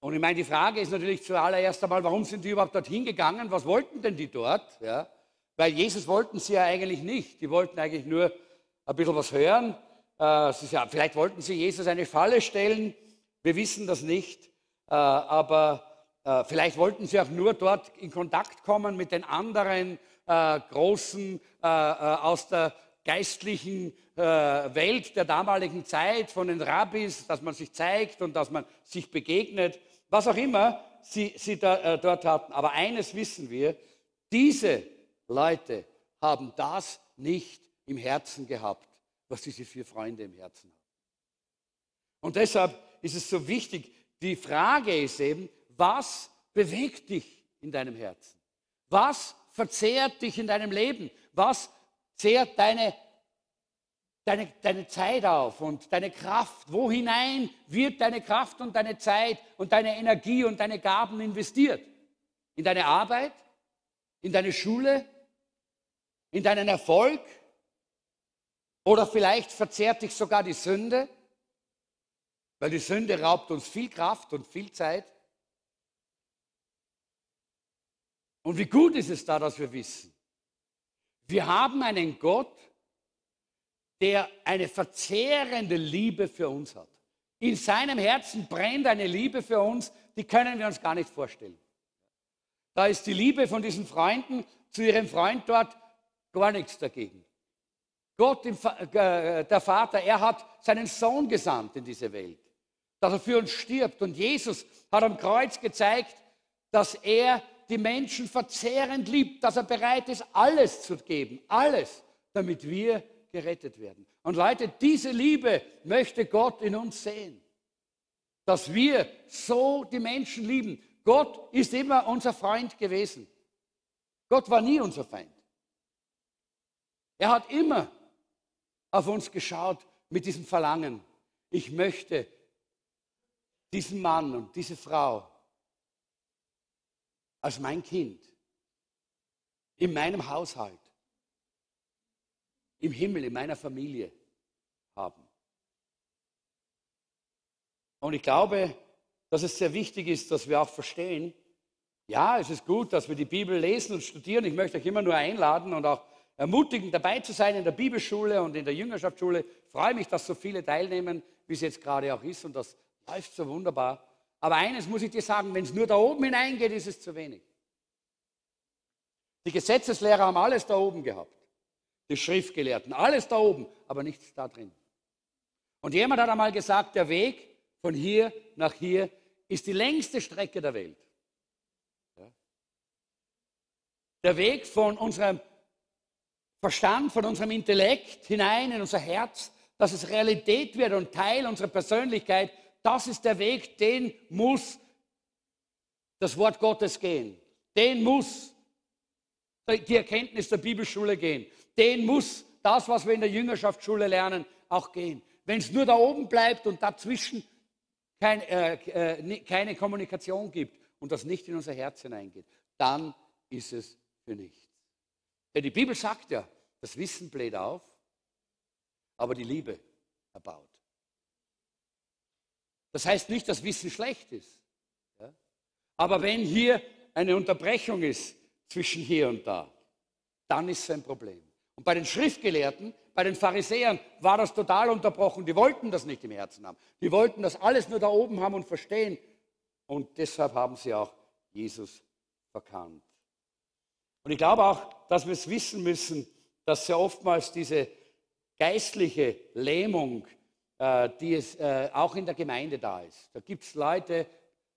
und ich meine, die Frage ist natürlich zuallererst einmal, warum sind die überhaupt dorthin gegangen? Was wollten denn die dort? Ja? Weil Jesus wollten sie ja eigentlich nicht. Die wollten eigentlich nur ein bisschen was hören. Äh, ja, vielleicht wollten sie Jesus eine Falle stellen. Wir wissen das nicht. Äh, aber äh, vielleicht wollten sie auch nur dort in Kontakt kommen mit den anderen äh, Großen äh, äh, aus der geistlichen Welt der damaligen Zeit, von den Rabbis, dass man sich zeigt und dass man sich begegnet was auch immer sie, sie da, äh, dort hatten. Aber eines wissen wir, diese Leute haben das nicht im Herzen gehabt, was diese vier Freunde im Herzen haben. Und deshalb ist es so wichtig, die Frage ist eben, was bewegt dich in deinem Herzen? Was verzehrt dich in deinem Leben? Was zehrt deine deine, deine Zeit auf und deine Kraft? Wo hinein wird deine Kraft und deine Zeit und deine Energie und deine Gaben investiert? In deine Arbeit? In deine Schule? In deinen Erfolg? Oder vielleicht verzehrt dich sogar die Sünde? Weil die Sünde raubt uns viel Kraft und viel Zeit. Und wie gut ist es da, dass wir wissen, wir haben einen Gott, der eine verzehrende Liebe für uns hat. In seinem Herzen brennt eine Liebe für uns, die können wir uns gar nicht vorstellen. Da ist die Liebe von diesen Freunden zu ihrem Freund dort gar nichts dagegen. Gott, äh, der Vater, er hat seinen Sohn gesandt in diese Welt, dass er für uns stirbt. Und Jesus hat am Kreuz gezeigt, dass er die Menschen verzehrend liebt, dass er bereit ist, alles zu geben, alles, damit wir gerettet werden. Und Leute, diese Liebe möchte Gott in uns sehen, dass wir so die Menschen lieben. Gott ist immer unser Freund gewesen. Gott war nie unser Feind. Er hat immer auf uns geschaut mit diesem Verlangen. Ich möchte diesen Mann und diese Frau als mein Kind in meinem Haushalt, im Himmel, in meiner Familie haben. Und ich glaube, dass es sehr wichtig ist, dass wir auch verstehen, ja, es ist gut, dass wir die Bibel lesen und studieren. Ich möchte euch immer nur einladen und auch ermutigen, dabei zu sein in der Bibelschule und in der Jüngerschaftsschule. Ich freue mich, dass so viele teilnehmen, wie es jetzt gerade auch ist und das läuft so wunderbar. Aber eines muss ich dir sagen, wenn es nur da oben hineingeht, ist es zu wenig. Die Gesetzeslehrer haben alles da oben gehabt. Die Schriftgelehrten, alles da oben, aber nichts da drin. Und jemand hat einmal gesagt, der Weg von hier nach hier ist die längste Strecke der Welt. Der Weg von unserem Verstand, von unserem Intellekt hinein in unser Herz, dass es Realität wird und Teil unserer Persönlichkeit, das ist der Weg, den muss das Wort Gottes gehen. Den muss die Erkenntnis der Bibelschule gehen. Den muss das, was wir in der Jüngerschaftsschule lernen, auch gehen. Wenn es nur da oben bleibt und dazwischen kein, äh, äh, keine Kommunikation gibt und das nicht in unser Herz hineingeht, dann ist es für nichts. Denn die Bibel sagt ja, das Wissen bläht auf, aber die Liebe erbaut. Das heißt nicht, dass Wissen schlecht ist. Ja? Aber wenn hier eine Unterbrechung ist zwischen hier und da, dann ist es ein Problem. Und bei den Schriftgelehrten, bei den Pharisäern war das total unterbrochen. Die wollten das nicht im Herzen haben. Die wollten das alles nur da oben haben und verstehen. Und deshalb haben sie auch Jesus verkannt. Und ich glaube auch, dass wir es wissen müssen, dass sehr oftmals diese geistliche Lähmung äh, die es äh, auch in der Gemeinde da ist. Da gibt es Leute,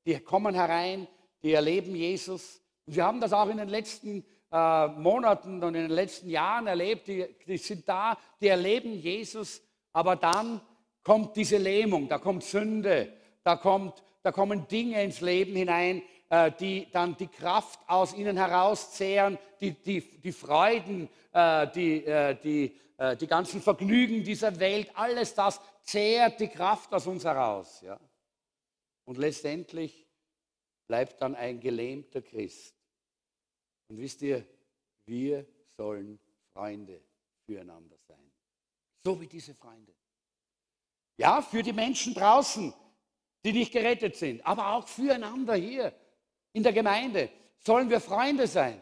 die kommen herein, die erleben Jesus. Und wir haben das auch in den letzten äh, Monaten und in den letzten Jahren erlebt. Die, die sind da, die erleben Jesus, aber dann kommt diese Lähmung, da kommt Sünde, da, kommt, da kommen Dinge ins Leben hinein, die dann die Kraft aus ihnen herauszehren, die, die, die Freuden, die, die, die ganzen Vergnügen dieser Welt, alles das zehrt die Kraft aus uns heraus. Ja? Und letztendlich bleibt dann ein gelähmter Christ. Und wisst ihr, wir sollen Freunde füreinander sein. So wie diese Freunde. Ja, für die Menschen draußen, die nicht gerettet sind, aber auch füreinander hier in der Gemeinde sollen wir Freunde sein,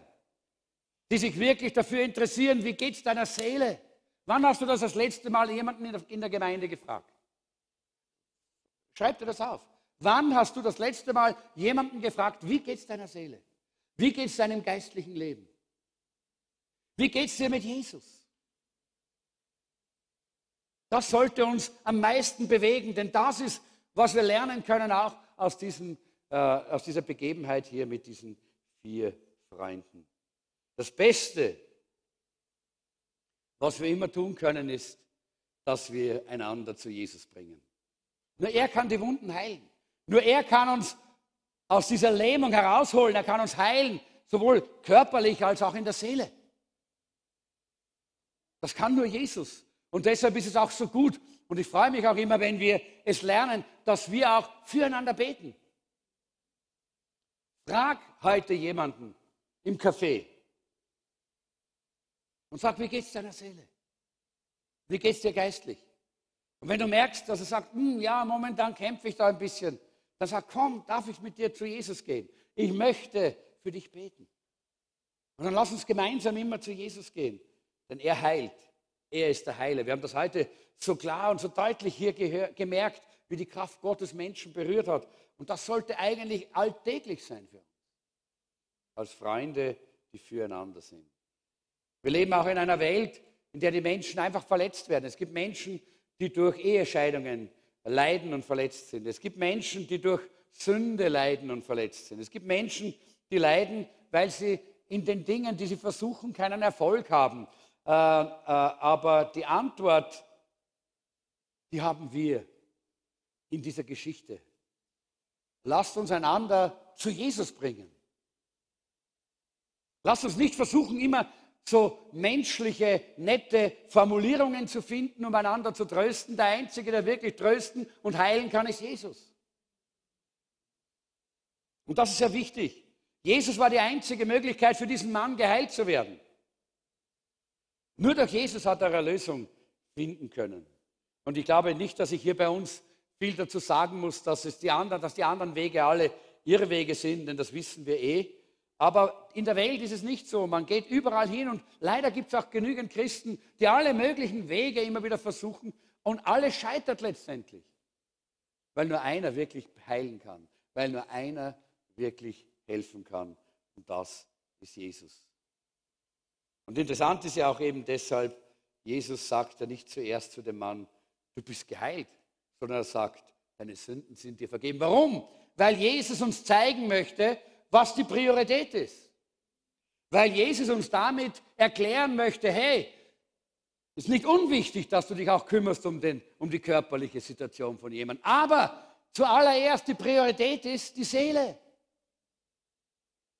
die sich wirklich dafür interessieren, wie geht es deiner Seele? Wann hast du das das letzte Mal jemanden in der Gemeinde gefragt? Schreib dir das auf. Wann hast du das letzte Mal jemanden gefragt, wie geht es deiner Seele? Wie geht es deinem geistlichen Leben? Wie geht es dir mit Jesus? Das sollte uns am meisten bewegen, denn das ist, was wir lernen können auch aus, diesem, äh, aus dieser Begebenheit hier mit diesen vier Freunden. Das Beste was wir immer tun können, ist, dass wir einander zu Jesus bringen. Nur er kann die Wunden heilen. Nur er kann uns aus dieser Lähmung herausholen. Er kann uns heilen, sowohl körperlich als auch in der Seele. Das kann nur Jesus. Und deshalb ist es auch so gut. Und ich freue mich auch immer, wenn wir es lernen, dass wir auch füreinander beten. Frag heute jemanden im Café, und sag, wie geht's deiner Seele? Wie geht's dir geistlich? Und wenn du merkst, dass er sagt, hm, ja, momentan kämpfe ich da ein bisschen, dann sag, komm, darf ich mit dir zu Jesus gehen? Ich möchte für dich beten. Und dann lass uns gemeinsam immer zu Jesus gehen, denn er heilt Er ist der Heiler. Wir haben das heute so klar und so deutlich hier gemerkt, wie die Kraft Gottes Menschen berührt hat. Und das sollte eigentlich alltäglich sein für uns. Als Freunde, die füreinander sind. Wir leben auch in einer Welt, in der die Menschen einfach verletzt werden. Es gibt Menschen, die durch Ehescheidungen leiden und verletzt sind. Es gibt Menschen, die durch Sünde leiden und verletzt sind. Es gibt Menschen, die leiden, weil sie in den Dingen, die sie versuchen, keinen Erfolg haben. Äh, äh, aber die Antwort, die haben wir in dieser Geschichte. Lasst uns einander zu Jesus bringen. Lasst uns nicht versuchen, immer so menschliche, nette Formulierungen zu finden, um einander zu trösten. Der Einzige, der wirklich trösten und heilen kann, ist Jesus. Und das ist sehr wichtig. Jesus war die einzige Möglichkeit für diesen Mann geheilt zu werden. Nur durch Jesus hat er Erlösung finden können. Und ich glaube nicht, dass ich hier bei uns viel dazu sagen muss, dass, es die, anderen, dass die anderen Wege alle ihre Wege sind, denn das wissen wir eh. Aber in der Welt ist es nicht so. Man geht überall hin und leider gibt es auch genügend Christen, die alle möglichen Wege immer wieder versuchen und alles scheitert letztendlich. Weil nur einer wirklich heilen kann, weil nur einer wirklich helfen kann und das ist Jesus. Und interessant ist ja auch eben deshalb, Jesus sagt ja nicht zuerst zu dem Mann, du bist geheilt, sondern er sagt, deine Sünden sind dir vergeben. Warum? Weil Jesus uns zeigen möchte, was die Priorität ist. Weil Jesus uns damit erklären möchte, hey, es ist nicht unwichtig, dass du dich auch kümmerst um, den, um die körperliche Situation von jemandem. Aber zuallererst die Priorität ist die Seele.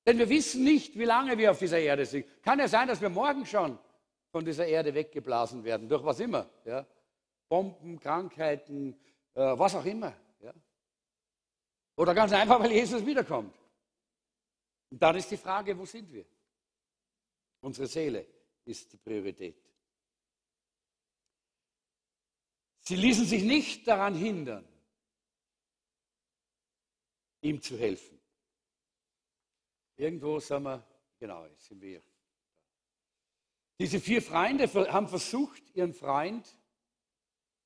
Denn wir wissen nicht, wie lange wir auf dieser Erde sind. Kann ja sein, dass wir morgen schon von dieser Erde weggeblasen werden, durch was immer. Ja? Bomben, Krankheiten, äh, was auch immer. Ja? Oder ganz einfach, weil Jesus wiederkommt. Und dann ist die Frage, wo sind wir? Unsere Seele ist die Priorität. Sie ließen sich nicht daran hindern, ihm zu helfen. Irgendwo sind wir, genau, sind wir. Diese vier Freunde haben versucht, ihren Freund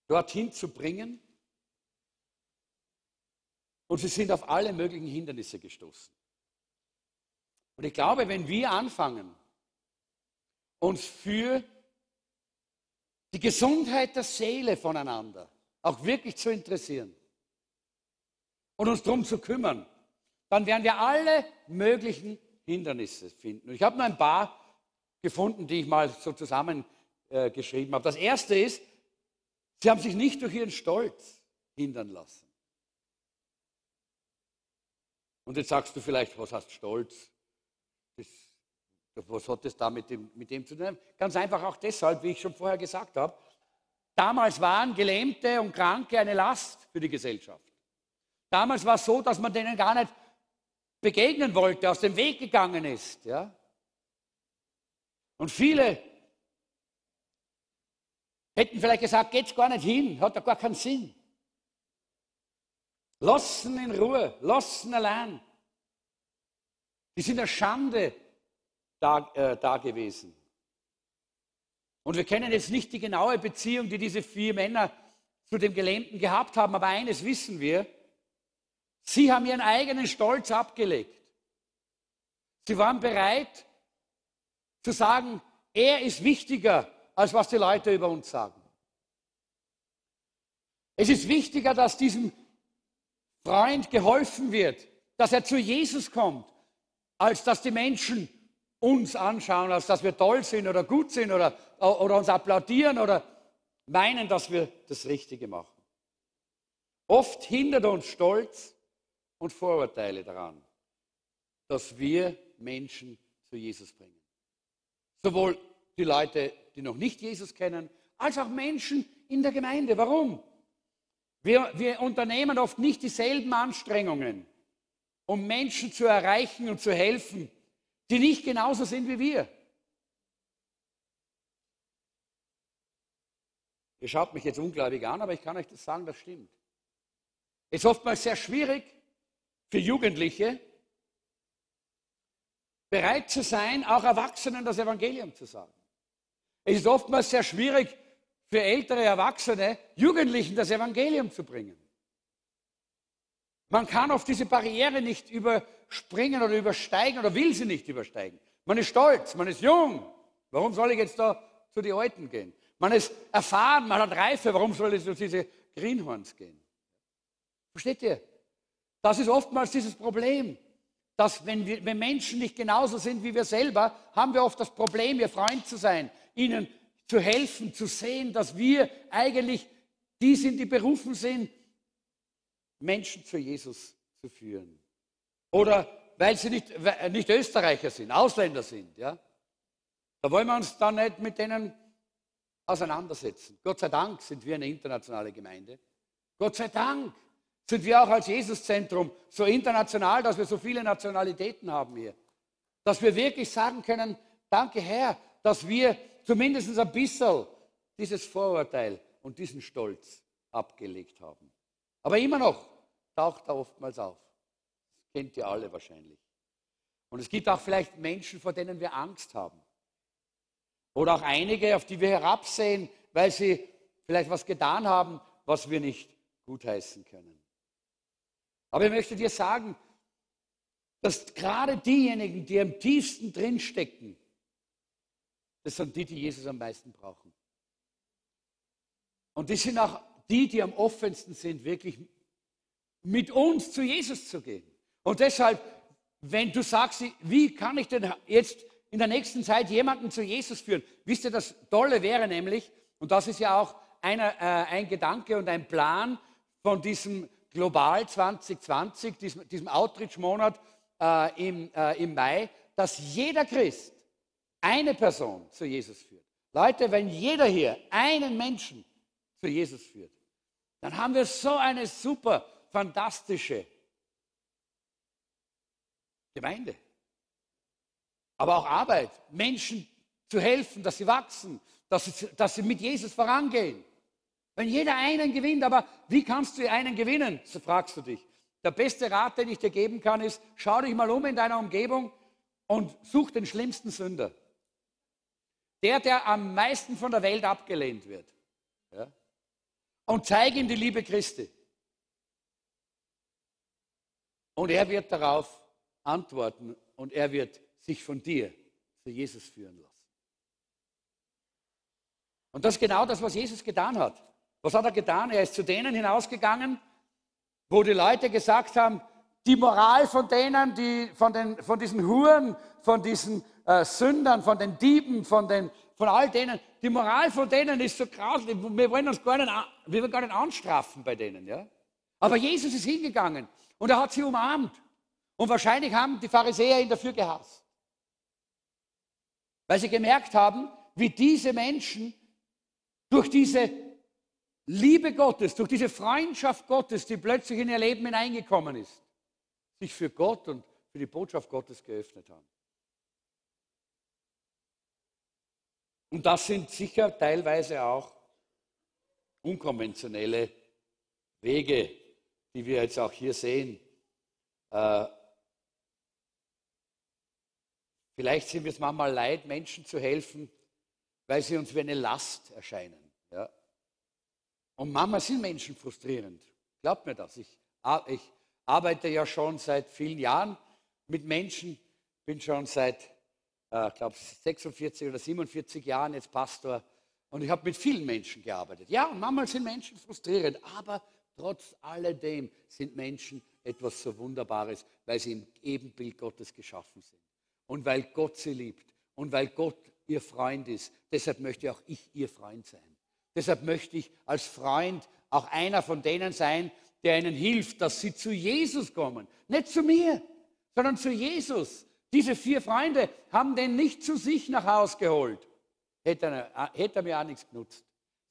dorthin zu bringen. Und sie sind auf alle möglichen Hindernisse gestoßen. Und ich glaube, wenn wir anfangen, uns für die Gesundheit der Seele voneinander auch wirklich zu interessieren und uns darum zu kümmern, dann werden wir alle möglichen Hindernisse finden. Und ich habe nur ein paar gefunden, die ich mal so zusammengeschrieben habe. Das erste ist, sie haben sich nicht durch ihren Stolz hindern lassen. Und jetzt sagst du vielleicht, was heißt Stolz? Was hat das da mit dem, mit dem zu tun? Ganz einfach auch deshalb, wie ich schon vorher gesagt habe, damals waren Gelähmte und Kranke eine Last für die Gesellschaft. Damals war es so, dass man denen gar nicht begegnen wollte, aus dem Weg gegangen ist. Ja? Und viele hätten vielleicht gesagt, geht's gar nicht hin, hat da gar keinen Sinn. Lassen in Ruhe, lassen allein. Die sind eine Schande da, äh, da gewesen. Und wir kennen jetzt nicht die genaue Beziehung, die diese vier Männer zu dem Gelähmten gehabt haben, aber eines wissen wir, sie haben ihren eigenen Stolz abgelegt. Sie waren bereit zu sagen, er ist wichtiger, als was die Leute über uns sagen. Es ist wichtiger, dass diesem Freund geholfen wird, dass er zu Jesus kommt, als dass die Menschen uns anschauen, als dass wir toll sind oder gut sind oder, oder uns applaudieren oder meinen, dass wir das Richtige machen. Oft hindert uns Stolz und Vorurteile daran, dass wir Menschen zu Jesus bringen. Sowohl die Leute, die noch nicht Jesus kennen, als auch Menschen in der Gemeinde. Warum? Wir, wir unternehmen oft nicht dieselben Anstrengungen um Menschen zu erreichen und zu helfen, die nicht genauso sind wie wir. Ihr schaut mich jetzt ungläubig an, aber ich kann euch das sagen, das stimmt. Es ist oftmals sehr schwierig für Jugendliche, bereit zu sein, auch Erwachsenen das Evangelium zu sagen. Es ist oftmals sehr schwierig für ältere Erwachsene, Jugendlichen das Evangelium zu bringen. Man kann auf diese Barriere nicht überspringen oder übersteigen oder will sie nicht übersteigen. Man ist stolz, man ist jung. Warum soll ich jetzt da zu den Alten gehen? Man ist erfahren, man hat Reife. Warum soll ich zu diese Greenhorns gehen? Versteht ihr? Das ist oftmals dieses Problem, dass wenn, wir, wenn Menschen nicht genauso sind wie wir selber, haben wir oft das Problem, ihr Freund zu sein, ihnen zu helfen, zu sehen, dass wir eigentlich die sind, die berufen sind, Menschen zu Jesus zu führen. Oder weil sie nicht, nicht Österreicher sind, Ausländer sind. Ja? Da wollen wir uns dann nicht mit denen auseinandersetzen. Gott sei Dank sind wir eine internationale Gemeinde. Gott sei Dank sind wir auch als Jesuszentrum so international, dass wir so viele Nationalitäten haben hier. Dass wir wirklich sagen können, danke Herr, dass wir zumindest ein bisschen dieses Vorurteil und diesen Stolz abgelegt haben. Aber immer noch taucht er oftmals auf. Das kennt ihr alle wahrscheinlich. Und es gibt auch vielleicht Menschen, vor denen wir Angst haben. Oder auch einige, auf die wir herabsehen, weil sie vielleicht was getan haben, was wir nicht gutheißen können. Aber ich möchte dir sagen, dass gerade diejenigen, die am tiefsten drinstecken, das sind die, die Jesus am meisten brauchen. Und die sind auch die, die am offensten sind, wirklich mit uns zu Jesus zu gehen. Und deshalb, wenn du sagst, wie kann ich denn jetzt in der nächsten Zeit jemanden zu Jesus führen? Wisst ihr, das Tolle wäre nämlich, und das ist ja auch einer, äh, ein Gedanke und ein Plan von diesem Global 2020, diesem, diesem Outreach-Monat äh, im, äh, im Mai, dass jeder Christ eine Person zu Jesus führt. Leute, wenn jeder hier einen Menschen zu Jesus führt, dann haben wir so eine super, fantastische Gemeinde. Aber auch Arbeit, Menschen zu helfen, dass sie wachsen, dass sie, dass sie mit Jesus vorangehen. Wenn jeder einen gewinnt, aber wie kannst du einen gewinnen? So fragst du dich. Der beste Rat, den ich dir geben kann, ist, schau dich mal um in deiner Umgebung und such den schlimmsten Sünder. Der, der am meisten von der Welt abgelehnt wird. Ja? Und zeig ihm die Liebe Christi. Und er wird darauf antworten und er wird sich von dir zu Jesus führen lassen. Und das ist genau das, was Jesus getan hat. Was hat er getan? Er ist zu denen hinausgegangen, wo die Leute gesagt haben, die Moral von denen, die, von, den, von diesen Huren, von diesen äh, Sündern, von den Dieben, von, den, von all denen, die Moral von denen ist so grauslich, wir wollen uns gar nicht, wir wollen gar nicht anstrafen bei denen. Ja? Aber Jesus ist hingegangen und er hat sie umarmt. Und wahrscheinlich haben die Pharisäer ihn dafür gehasst. Weil sie gemerkt haben, wie diese Menschen durch diese Liebe Gottes, durch diese Freundschaft Gottes, die plötzlich in ihr Leben hineingekommen ist, sich für Gott und für die Botschaft Gottes geöffnet haben. Und das sind sicher teilweise auch unkonventionelle Wege, die wir jetzt auch hier sehen. Äh, vielleicht sind wir es manchmal leid, Menschen zu helfen, weil sie uns wie eine Last erscheinen. Und manchmal sind Menschen frustrierend. Glaubt mir das. Ich, ich arbeite ja schon seit vielen Jahren mit Menschen, bin schon seit, äh, glaube 46 oder 47 Jahren jetzt Pastor und ich habe mit vielen Menschen gearbeitet. Ja, manchmal sind Menschen frustrierend, aber trotz alledem sind Menschen etwas so Wunderbares, weil sie im Ebenbild Gottes geschaffen sind und weil Gott sie liebt und weil Gott ihr Freund ist. Deshalb möchte auch ich ihr Freund sein. Deshalb möchte ich als Freund auch einer von denen sein, der ihnen hilft, dass sie zu Jesus kommen. Nicht zu mir, sondern zu Jesus. Diese vier Freunde haben den nicht zu sich nach Hause geholt. Hätte er, hätte er mir auch nichts genutzt.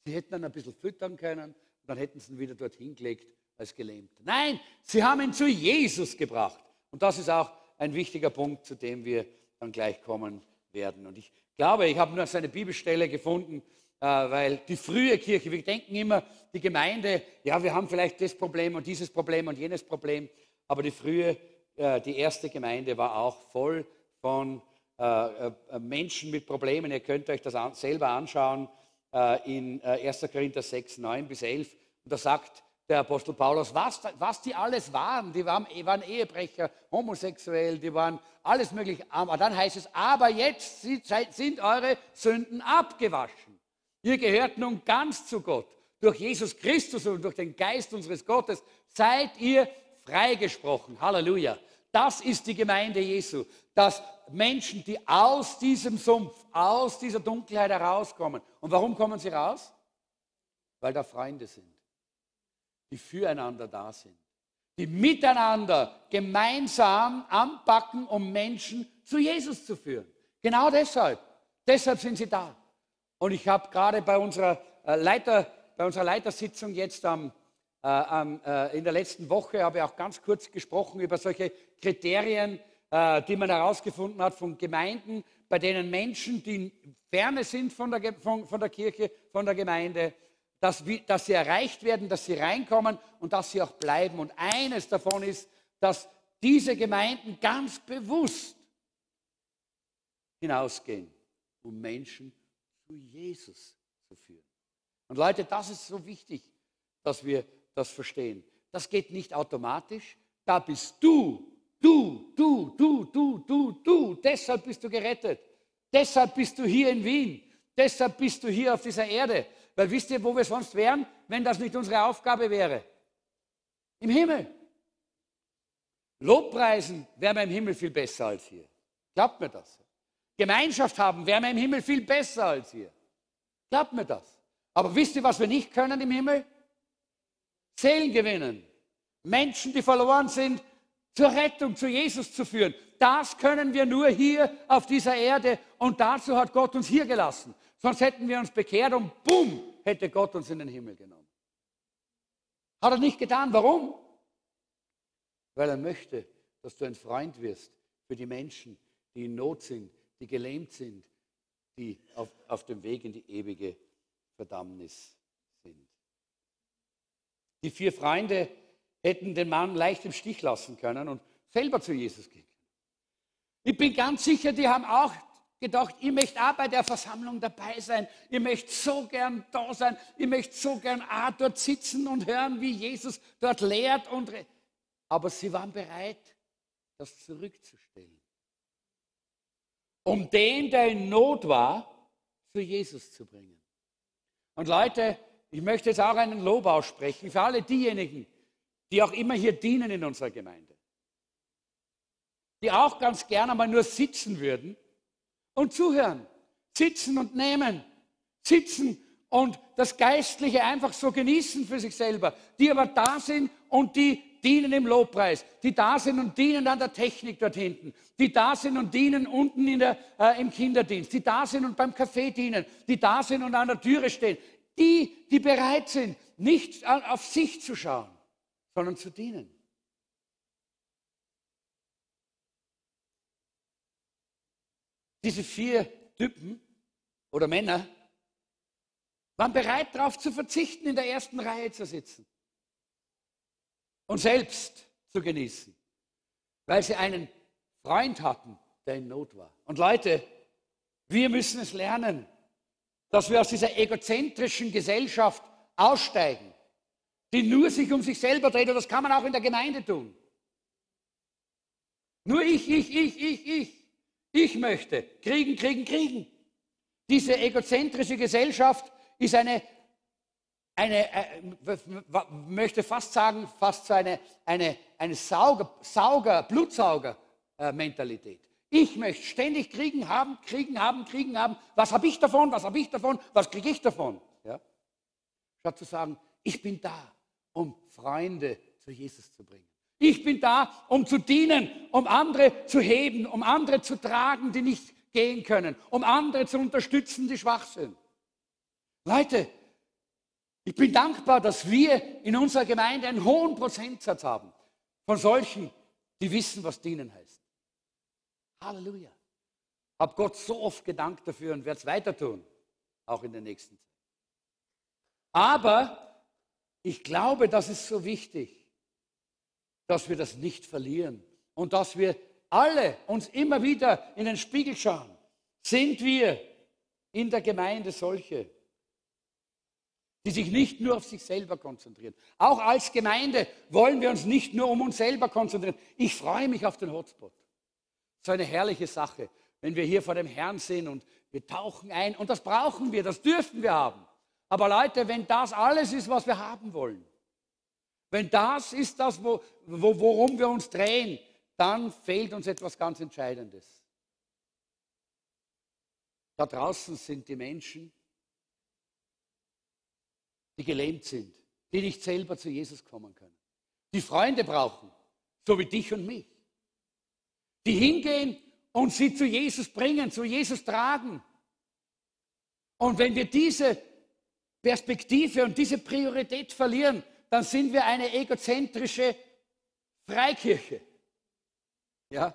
Sie hätten ihn ein bisschen füttern können und dann hätten sie ihn wieder dorthin gelegt als gelähmt. Nein, sie haben ihn zu Jesus gebracht. Und das ist auch ein wichtiger Punkt, zu dem wir dann gleich kommen werden. Und ich glaube, ich habe nur seine Bibelstelle gefunden, äh, weil die frühe Kirche, wir denken immer, die Gemeinde, ja, wir haben vielleicht das Problem und dieses Problem und jenes Problem, aber die frühe, äh, die erste Gemeinde war auch voll von, äh, äh, äh, Menschen mit Problemen. Ihr könnt euch das selber anschauen äh, in 1. Korinther 6, 9 bis 11. Und da sagt der Apostel Paulus, was, was die alles waren. Die waren, waren Ehebrecher, homosexuell, die waren alles mögliche. Aber dann heißt es, aber jetzt sind eure Sünden abgewaschen. Ihr gehört nun ganz zu Gott. Durch Jesus Christus und durch den Geist unseres Gottes seid ihr freigesprochen. Halleluja. Das ist die Gemeinde Jesu, dass Menschen, die aus diesem Sumpf, aus dieser Dunkelheit herauskommen. Und warum kommen sie raus? Weil da Freunde sind die füreinander da sind, die miteinander gemeinsam anpacken, um Menschen zu Jesus zu führen. Genau deshalb. Deshalb sind sie da. Und ich habe gerade bei unserer, äh, Leiter, bei unserer Leitersitzung jetzt am, in der letzten Woche habe ich auch ganz kurz gesprochen über solche Kriterien, äh, die man herausgefunden hat von Gemeinden, bei denen Menschen, die ferne sind von der, von, von der Kirche, von der Gemeinde, dass, dass sie erreicht werden, dass sie reinkommen und dass sie auch bleiben. Und eines davon ist, dass diese Gemeinden ganz bewusst hinausgehen, um Menschen zu Jesus zu führen. Und Leute, das ist so wichtig, dass wir das verstehen. Das geht nicht automatisch. Da bist du, du, du, du, du, du, du. Deshalb bist du gerettet. Deshalb bist du hier in Wien. Deshalb bist du hier auf dieser Erde. Weil wisst ihr, wo wir sonst wären, wenn das nicht unsere Aufgabe wäre? Im Himmel. Lobpreisen wäre wir im Himmel viel besser als hier. Glaubt mir das. Gemeinschaft haben wäre wir im Himmel viel besser als hier. Glaubt mir das. Aber wisst ihr, was wir nicht können im Himmel? Seelen gewinnen. Menschen, die verloren sind, zur Rettung, zu Jesus zu führen. Das können wir nur hier auf dieser Erde und dazu hat Gott uns hier gelassen. Sonst hätten wir uns bekehrt und bumm, hätte Gott uns in den Himmel genommen. Hat er nicht getan. Warum? Weil er möchte, dass du ein Freund wirst für die Menschen, die in Not sind, die gelähmt sind, die auf, auf dem Weg in die ewige Verdammnis. Die vier Freunde hätten den Mann leicht im Stich lassen können und selber zu Jesus gehen. Ich bin ganz sicher, die haben auch gedacht, ich möchte auch bei der Versammlung dabei sein. Ich möchte so gern da sein. Ich möchte so gern auch dort sitzen und hören, wie Jesus dort lehrt. Und Aber sie waren bereit, das zurückzustellen. Um den, der in Not war, zu Jesus zu bringen. Und Leute, ich möchte jetzt auch einen Lob aussprechen für alle diejenigen, die auch immer hier dienen in unserer Gemeinde. Die auch ganz gerne mal nur sitzen würden und zuhören. Sitzen und nehmen. Sitzen und das Geistliche einfach so genießen für sich selber. Die aber da sind und die dienen im Lobpreis. Die da sind und dienen an der Technik dort hinten. Die da sind und dienen unten der, äh, im Kinderdienst. Die da sind und beim Café dienen. Die da sind und an der Türe stehen. Die, die bereit sind, nicht auf sich zu schauen, sondern zu dienen. Diese vier Typen oder Männer waren bereit darauf zu verzichten, in der ersten Reihe zu sitzen und selbst zu genießen, weil sie einen Freund hatten, der in Not war. Und Leute, wir müssen es lernen, dass wir aus dieser egozentrischen Gesellschaft aussteigen, die nur sich um sich selber dreht. Und das kann man auch in der Gemeinde tun. Nur ich, ich, ich, ich, ich. Ich möchte kriegen, kriegen, kriegen. Diese egozentrische Gesellschaft ist eine, eine äh, möchte fast sagen, fast so eine, eine, eine Sauger, Sauger, Blutsauger-Mentalität. Ich möchte ständig kriegen, haben, kriegen, haben, kriegen, haben. Was habe ich davon? Was habe ich davon? Was kriege ich davon? Ja? Statt zu sagen, ich bin da, um Freunde zu Jesus zu bringen. Ich bin da, um zu dienen, um andere zu heben, um andere zu tragen, die nicht gehen können, um andere zu unterstützen, die schwach sind. Leute, ich bin dankbar, dass wir in unserer Gemeinde einen hohen Prozentsatz haben von solchen, die wissen, was dienen heißt. Halleluja. Hab Gott so oft gedankt dafür und werde es weiter tun, auch in der nächsten Zeit. Aber ich glaube, das ist so wichtig, dass wir das nicht verlieren und dass wir alle uns immer wieder in den Spiegel schauen, sind wir in der Gemeinde solche, die sich nicht nur auf sich selber konzentrieren. Auch als Gemeinde wollen wir uns nicht nur um uns selber konzentrieren. Ich freue mich auf den Hotspot. So eine herrliche Sache, wenn wir hier vor dem Herrn sind und wir tauchen ein. Und das brauchen wir, das dürfen wir haben. Aber Leute, wenn das alles ist, was wir haben wollen, wenn das ist das, wo, wo, worum wir uns drehen, dann fehlt uns etwas ganz Entscheidendes. Da draußen sind die Menschen, die gelähmt sind, die nicht selber zu Jesus kommen können, die Freunde brauchen, so wie dich und mich, die hingehen und sie zu Jesus bringen, zu Jesus tragen. Und wenn wir diese Perspektive und diese Priorität verlieren, dann sind wir eine egozentrische Freikirche. Ja?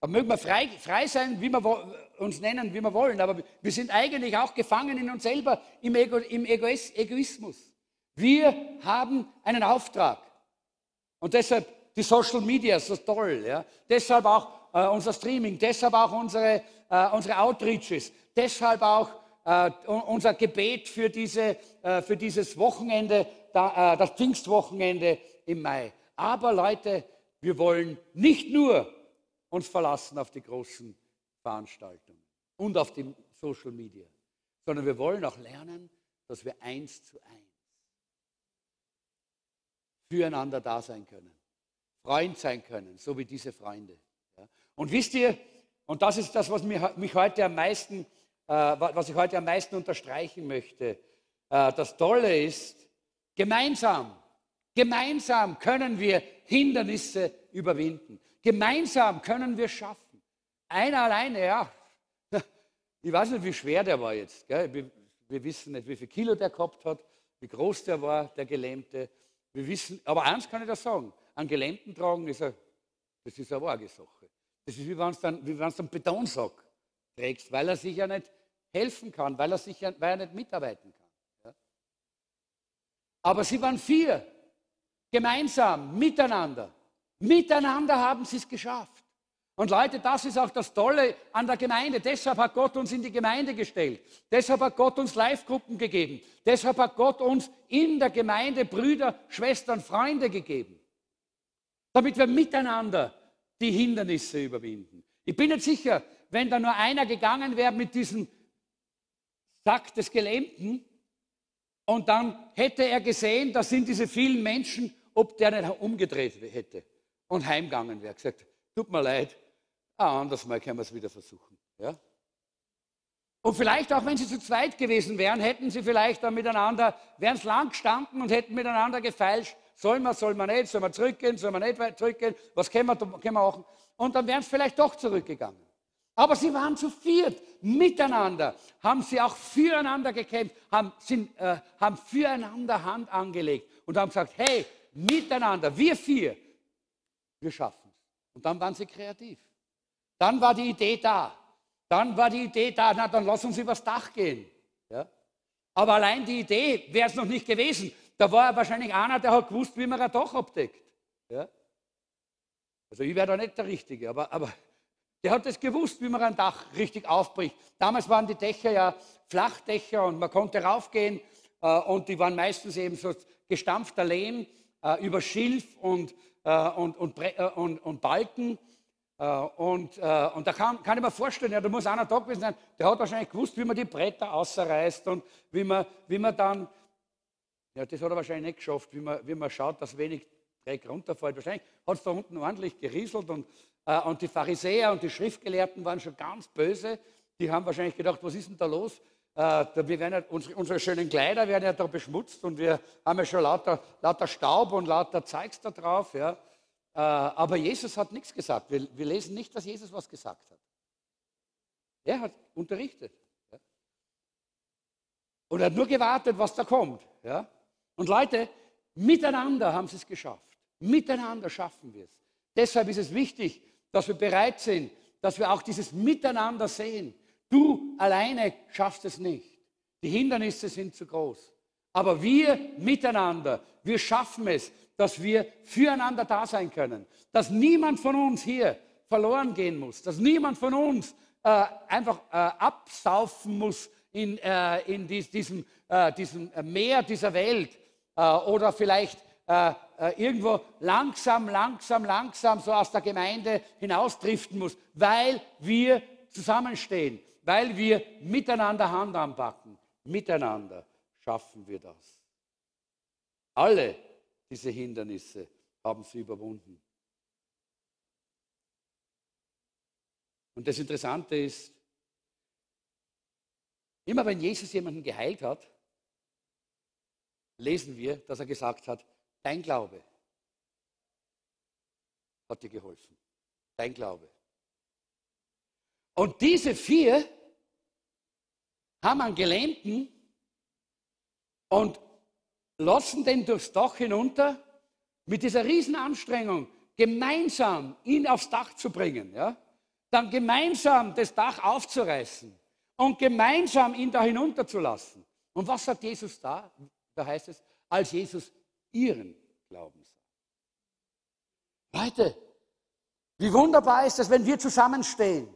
Da mögen wir frei, frei sein, wie wir uns nennen, wie wir wollen, aber wir sind eigentlich auch gefangen in uns selber im, Ego, im Egoismus. Wir haben einen Auftrag. Und deshalb die Social Media so toll. Ja? Deshalb auch äh, unser Streaming, deshalb auch unsere, äh, unsere Outreaches, deshalb auch äh, unser Gebet für, diese, äh, für dieses Wochenende, da, äh, das Pfingstwochenende im Mai. Aber Leute, wir wollen nicht nur uns verlassen auf die großen Veranstaltungen und auf die Social Media, sondern wir wollen auch lernen, dass wir eins zu eins füreinander da sein können, Freund sein können, so wie diese Freunde. Und wisst ihr, und das ist das, was mich heute am meisten äh, was ich heute am meisten unterstreichen möchte. Äh, das Tolle ist, gemeinsam, gemeinsam können wir Hindernisse überwinden. Gemeinsam können wir schaffen. Einer alleine, ja. Ich weiß nicht, wie schwer der war jetzt. Wir, wir wissen nicht, wie viel Kilo der gehabt hat, wie groß der war, der Gelähmte. Wir wissen, aber eins kann ich da sagen: An Gelähmten tragen ist ein, das ist eine arge Sache. Das ist wie wenn du einen Betonsack trägst, weil er sich ja nicht helfen kann, weil er, sich, weil er nicht mitarbeiten kann. Ja? Aber sie waren vier, gemeinsam, miteinander. Miteinander haben sie es geschafft. Und Leute, das ist auch das Tolle an der Gemeinde. Deshalb hat Gott uns in die Gemeinde gestellt. Deshalb hat Gott uns Live-Gruppen gegeben. Deshalb hat Gott uns in der Gemeinde Brüder, Schwestern, Freunde gegeben. Damit wir miteinander die Hindernisse überwinden. Ich bin nicht sicher, wenn da nur einer gegangen wäre mit diesem Sack des Gelähmten. Und dann hätte er gesehen, da sind diese vielen Menschen, ob der nicht umgedreht hätte und heimgegangen wäre. Gesagt, tut mir leid, ein anderes Mal können wir es wieder versuchen. Ja? Und vielleicht auch, wenn sie zu zweit gewesen wären, hätten sie vielleicht dann miteinander, wären es lang gestanden und hätten miteinander gefeilscht, soll man, soll man nicht, soll man zurückgehen, soll man nicht zurückgehen, was können wir, können wir machen? Und dann wären sie vielleicht doch zurückgegangen. Aber sie waren zu viert, miteinander, haben sie auch füreinander gekämpft, haben, sind, äh, haben füreinander Hand angelegt und haben gesagt, hey, miteinander, wir vier, wir schaffen es. Und dann waren sie kreativ. Dann war die Idee da. Dann war die Idee da, na dann lass uns übers Dach gehen. Ja? Aber allein die Idee wäre es noch nicht gewesen. Da war wahrscheinlich einer, der hat gewusst, wie man ein Dach abdeckt. Ja? Also ich wäre da nicht der Richtige, aber, aber der hat es gewusst, wie man ein Dach richtig aufbricht. Damals waren die Dächer ja Flachdächer und man konnte raufgehen äh, und die waren meistens eben so gestampfter Lehm äh, über Schilf und, äh, und, und, äh, und, und, Balken. Äh, und, äh, und da kann, kann, ich mir vorstellen, ja, da muss einer da gewesen sein, der hat wahrscheinlich gewusst, wie man die Bretter ausreißt und wie man, wie man dann, ja, das hat er wahrscheinlich nicht geschafft, wie man, wie man schaut, dass wenig Dreck runterfällt. Wahrscheinlich hat es da unten ordentlich gerieselt und äh, und die Pharisäer und die Schriftgelehrten waren schon ganz böse. Die haben wahrscheinlich gedacht, was ist denn da los? Äh, wir werden ja, unsere, schönen Kleider werden ja da beschmutzt und wir haben ja schon lauter, lauter Staub und lauter Zeugs da drauf. Ja. Äh, aber Jesus hat nichts gesagt. Wir, wir, lesen nicht, dass Jesus was gesagt hat. Er hat unterrichtet. Ja. Und er hat nur gewartet, was da kommt. Ja. Und Leute, miteinander haben sie es geschafft. Miteinander schaffen wir es. Deshalb ist es wichtig, dass wir bereit sind, dass wir auch dieses Miteinander sehen. Du alleine schaffst es nicht. Die Hindernisse sind zu groß. Aber wir miteinander, wir schaffen es, dass wir füreinander da sein können, dass niemand von uns hier verloren gehen muss, dass niemand von uns äh, einfach äh, absaufen muss in, äh, in dies, diesem, äh, diesem Meer dieser Welt oder vielleicht äh, irgendwo langsam, langsam, langsam so aus der Gemeinde hinausdriften muss, weil wir zusammenstehen, weil wir miteinander Hand anpacken. Miteinander schaffen wir das. Alle diese Hindernisse haben sie überwunden. Und das Interessante ist, immer wenn Jesus jemanden geheilt hat, lesen wir, dass er gesagt hat, dein Glaube hat dir geholfen. Dein Glaube. Und diese vier haben einen Gelähmten und lassen den durchs Dach hinunter mit dieser Riesenanstrengung gemeinsam ihn aufs Dach zu bringen. Ja? dann gemeinsam das Dach aufzureißen und gemeinsam ihn da hinunterzulassen. Und was sagt Jesus da? Da heißt es, als Jesus ihren Glauben sah. Leute, wie wunderbar ist es, wenn wir zusammenstehen,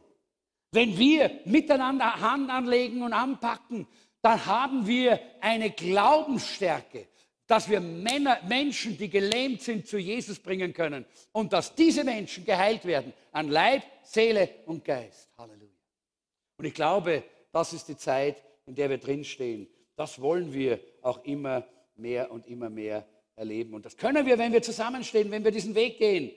wenn wir miteinander Hand anlegen und anpacken, dann haben wir eine Glaubensstärke, dass wir Männer, Menschen, die gelähmt sind, zu Jesus bringen können und dass diese Menschen geheilt werden an Leib, Seele und Geist. Halleluja. Und ich glaube, das ist die Zeit, in der wir drinstehen. Das wollen wir auch immer mehr und immer mehr erleben. Und das können wir, wenn wir zusammenstehen, wenn wir diesen Weg gehen,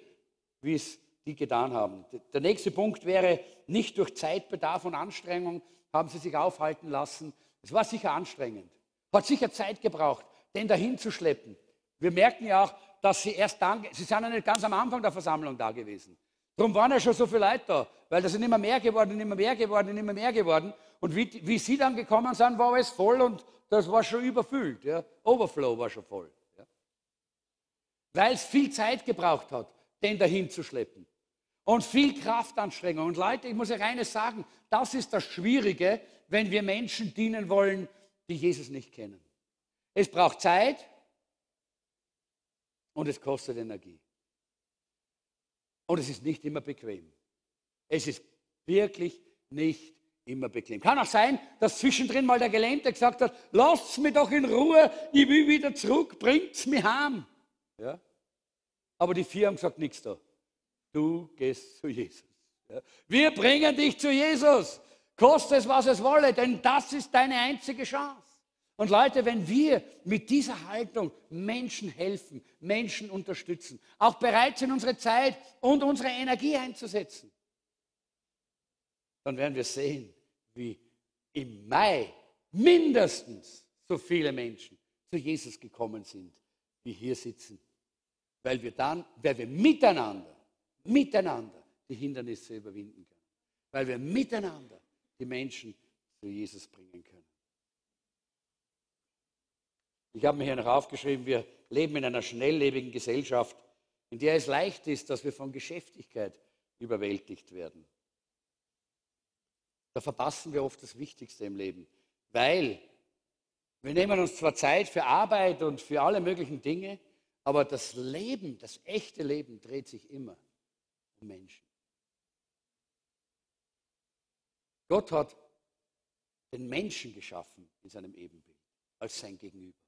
wie es die getan haben. Der nächste Punkt wäre, nicht durch Zeitbedarf und Anstrengung haben sie sich aufhalten lassen. Es war sicher anstrengend, hat sicher Zeit gebraucht, den dahin zu schleppen. Wir merken ja auch, dass sie erst dann, sie sind ja nicht ganz am Anfang der Versammlung da gewesen. Darum waren ja schon so viele Leute da, weil das sind immer mehr geworden, immer mehr geworden, immer mehr geworden. Und wie, wie sie dann gekommen sind, war alles voll und das war schon überfüllt. Ja. Overflow war schon voll. Ja. Weil es viel Zeit gebraucht hat, den dahin zu schleppen. Und viel Kraftanstrengung. Und Leute, ich muss euch eines sagen, das ist das Schwierige, wenn wir Menschen dienen wollen, die Jesus nicht kennen. Es braucht Zeit und es kostet Energie. Und es ist nicht immer bequem. Es ist wirklich nicht immer bequem. Kann auch sein, dass zwischendrin mal der Gelähmte gesagt hat, lasst mich doch in Ruhe, ich will wieder zurück, bringt's mich heim. Ja? Aber die vier haben gesagt, nichts da. Du gehst zu Jesus. Ja? Wir bringen dich zu Jesus. Koste es, was es wolle, denn das ist deine einzige Chance. Und Leute, wenn wir mit dieser Haltung Menschen helfen, Menschen unterstützen, auch bereit sind, unsere Zeit und unsere Energie einzusetzen, dann werden wir sehen, wie im Mai mindestens so viele Menschen zu Jesus gekommen sind, wie hier sitzen. Weil wir dann, weil wir miteinander, miteinander die Hindernisse überwinden können. Weil wir miteinander die Menschen zu Jesus bringen können. Ich habe mir hier noch aufgeschrieben, wir leben in einer schnelllebigen Gesellschaft, in der es leicht ist, dass wir von Geschäftigkeit überwältigt werden. Da verpassen wir oft das Wichtigste im Leben, weil wir nehmen uns zwar Zeit für Arbeit und für alle möglichen Dinge, aber das Leben, das echte Leben dreht sich immer um Menschen. Gott hat den Menschen geschaffen in seinem Ebenbild als sein Gegenüber.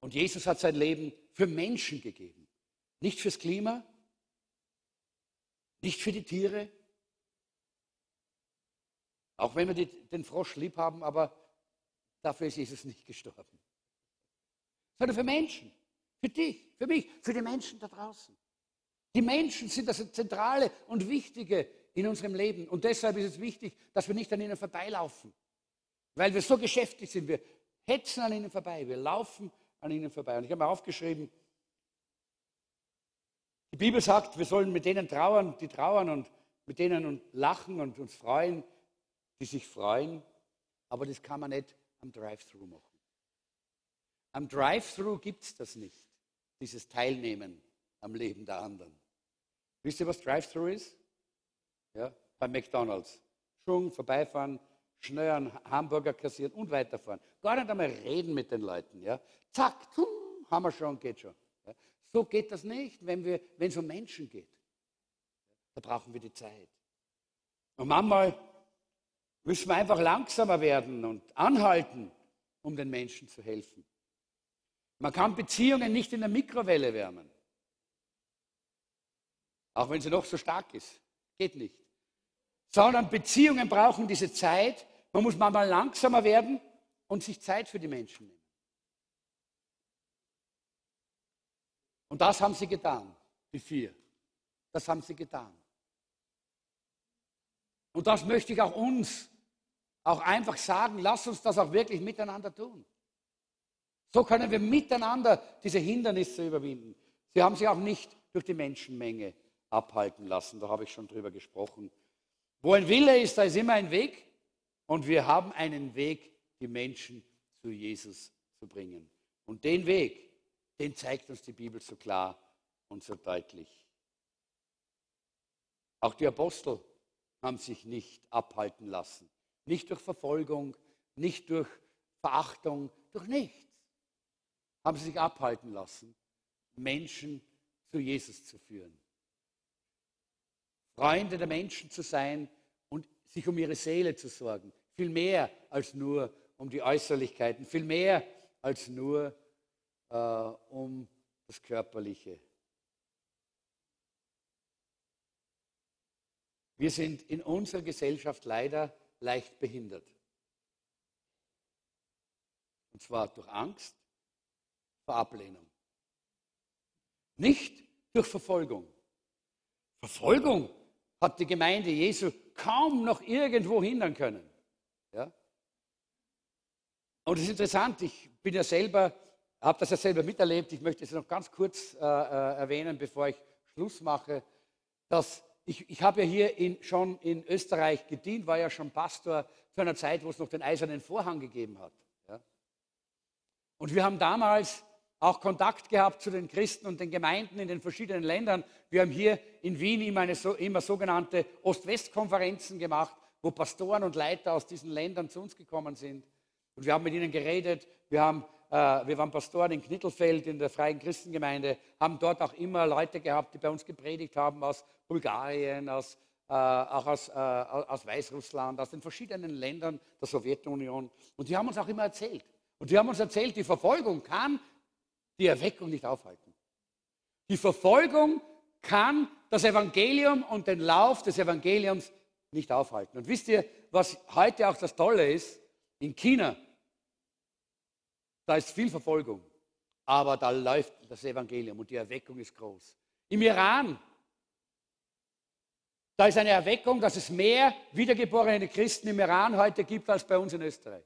Und Jesus hat sein Leben für Menschen gegeben. Nicht fürs Klima, nicht für die Tiere, auch wenn wir die, den Frosch lieb haben, aber dafür ist Jesus nicht gestorben. Sondern für Menschen, für dich, für mich, für die Menschen da draußen. Die Menschen sind das Zentrale und Wichtige in unserem Leben. Und deshalb ist es wichtig, dass wir nicht an ihnen vorbeilaufen. Weil wir so geschäftig sind. Wir hetzen an ihnen vorbei. Wir laufen an ihnen vorbei. Und ich habe mir aufgeschrieben, die Bibel sagt, wir sollen mit denen trauern, die trauern und mit denen lachen und uns freuen, die sich freuen. Aber das kann man nicht am Drive-Thru machen. Am Drive-Thru gibt es das nicht, dieses Teilnehmen am Leben der anderen. Wisst ihr, was Drive-Thru ist? Ja, bei McDonalds. Schwung, vorbeifahren, schnell einen Hamburger kassieren und weiterfahren. Gar nicht einmal reden mit den Leuten. Ja. Zack, tum, haben wir schon, geht schon. Ja. So geht das nicht, wenn, es um Menschen geht. Da brauchen wir die Zeit. Und manchmal müssen wir einfach langsamer werden und anhalten, um den Menschen zu helfen. Man kann Beziehungen nicht in der Mikrowelle wärmen. Auch wenn sie noch so stark ist. Geht nicht. Sondern Beziehungen brauchen diese Zeit. Man muss manchmal langsamer werden und sich Zeit für die Menschen nehmen. Und das haben sie getan, die vier. Das haben sie getan. Und das möchte ich auch uns auch einfach sagen, lass uns das auch wirklich miteinander tun. So können wir miteinander diese Hindernisse überwinden. Sie haben sich auch nicht durch die Menschenmenge abhalten lassen, da habe ich schon drüber gesprochen. Wo ein Wille ist, da ist immer ein Weg und wir haben einen Weg, die Menschen zu Jesus zu bringen. Und den Weg, den zeigt uns die Bibel so klar und so deutlich. Auch die Apostel haben sich nicht abhalten lassen. Nicht durch Verfolgung, nicht durch Verachtung, durch nichts. Haben sie sich abhalten lassen, Menschen zu Jesus zu führen. Freunde der Menschen zu sein und sich um ihre Seele zu sorgen. Viel mehr als nur um die Äußerlichkeiten, viel mehr als nur äh, um das Körperliche. Wir sind in unserer Gesellschaft leider leicht behindert. Und zwar durch Angst vor Ablehnung. Nicht durch Verfolgung. Verfolgung hat die Gemeinde Jesu kaum noch irgendwo hindern können. Ja? Und es ist interessant, ich bin ja selber habe das ja selber miterlebt. Ich möchte es noch ganz kurz äh, äh, erwähnen, bevor ich Schluss mache. Dass ich, ich habe ja hier in, schon in Österreich gedient, war ja schon Pastor zu einer Zeit, wo es noch den eisernen Vorhang gegeben hat. Ja? Und wir haben damals auch Kontakt gehabt zu den Christen und den Gemeinden in den verschiedenen Ländern. Wir haben hier in Wien immer, eine, immer sogenannte Ost-West-Konferenzen gemacht, wo Pastoren und Leiter aus diesen Ländern zu uns gekommen sind. Und wir haben mit ihnen geredet. Wir haben wir waren Pastoren in Knittelfeld in der Freien Christengemeinde, haben dort auch immer Leute gehabt, die bei uns gepredigt haben aus Bulgarien, aus, äh, auch aus, äh, aus Weißrussland, aus den verschiedenen Ländern der Sowjetunion. Und die haben uns auch immer erzählt. Und die haben uns erzählt, die Verfolgung kann die Erweckung nicht aufhalten. Die Verfolgung kann das Evangelium und den Lauf des Evangeliums nicht aufhalten. Und wisst ihr, was heute auch das Tolle ist? In China da ist viel Verfolgung, aber da läuft das Evangelium und die Erweckung ist groß. Im Iran, da ist eine Erweckung, dass es mehr wiedergeborene Christen im Iran heute gibt als bei uns in Österreich.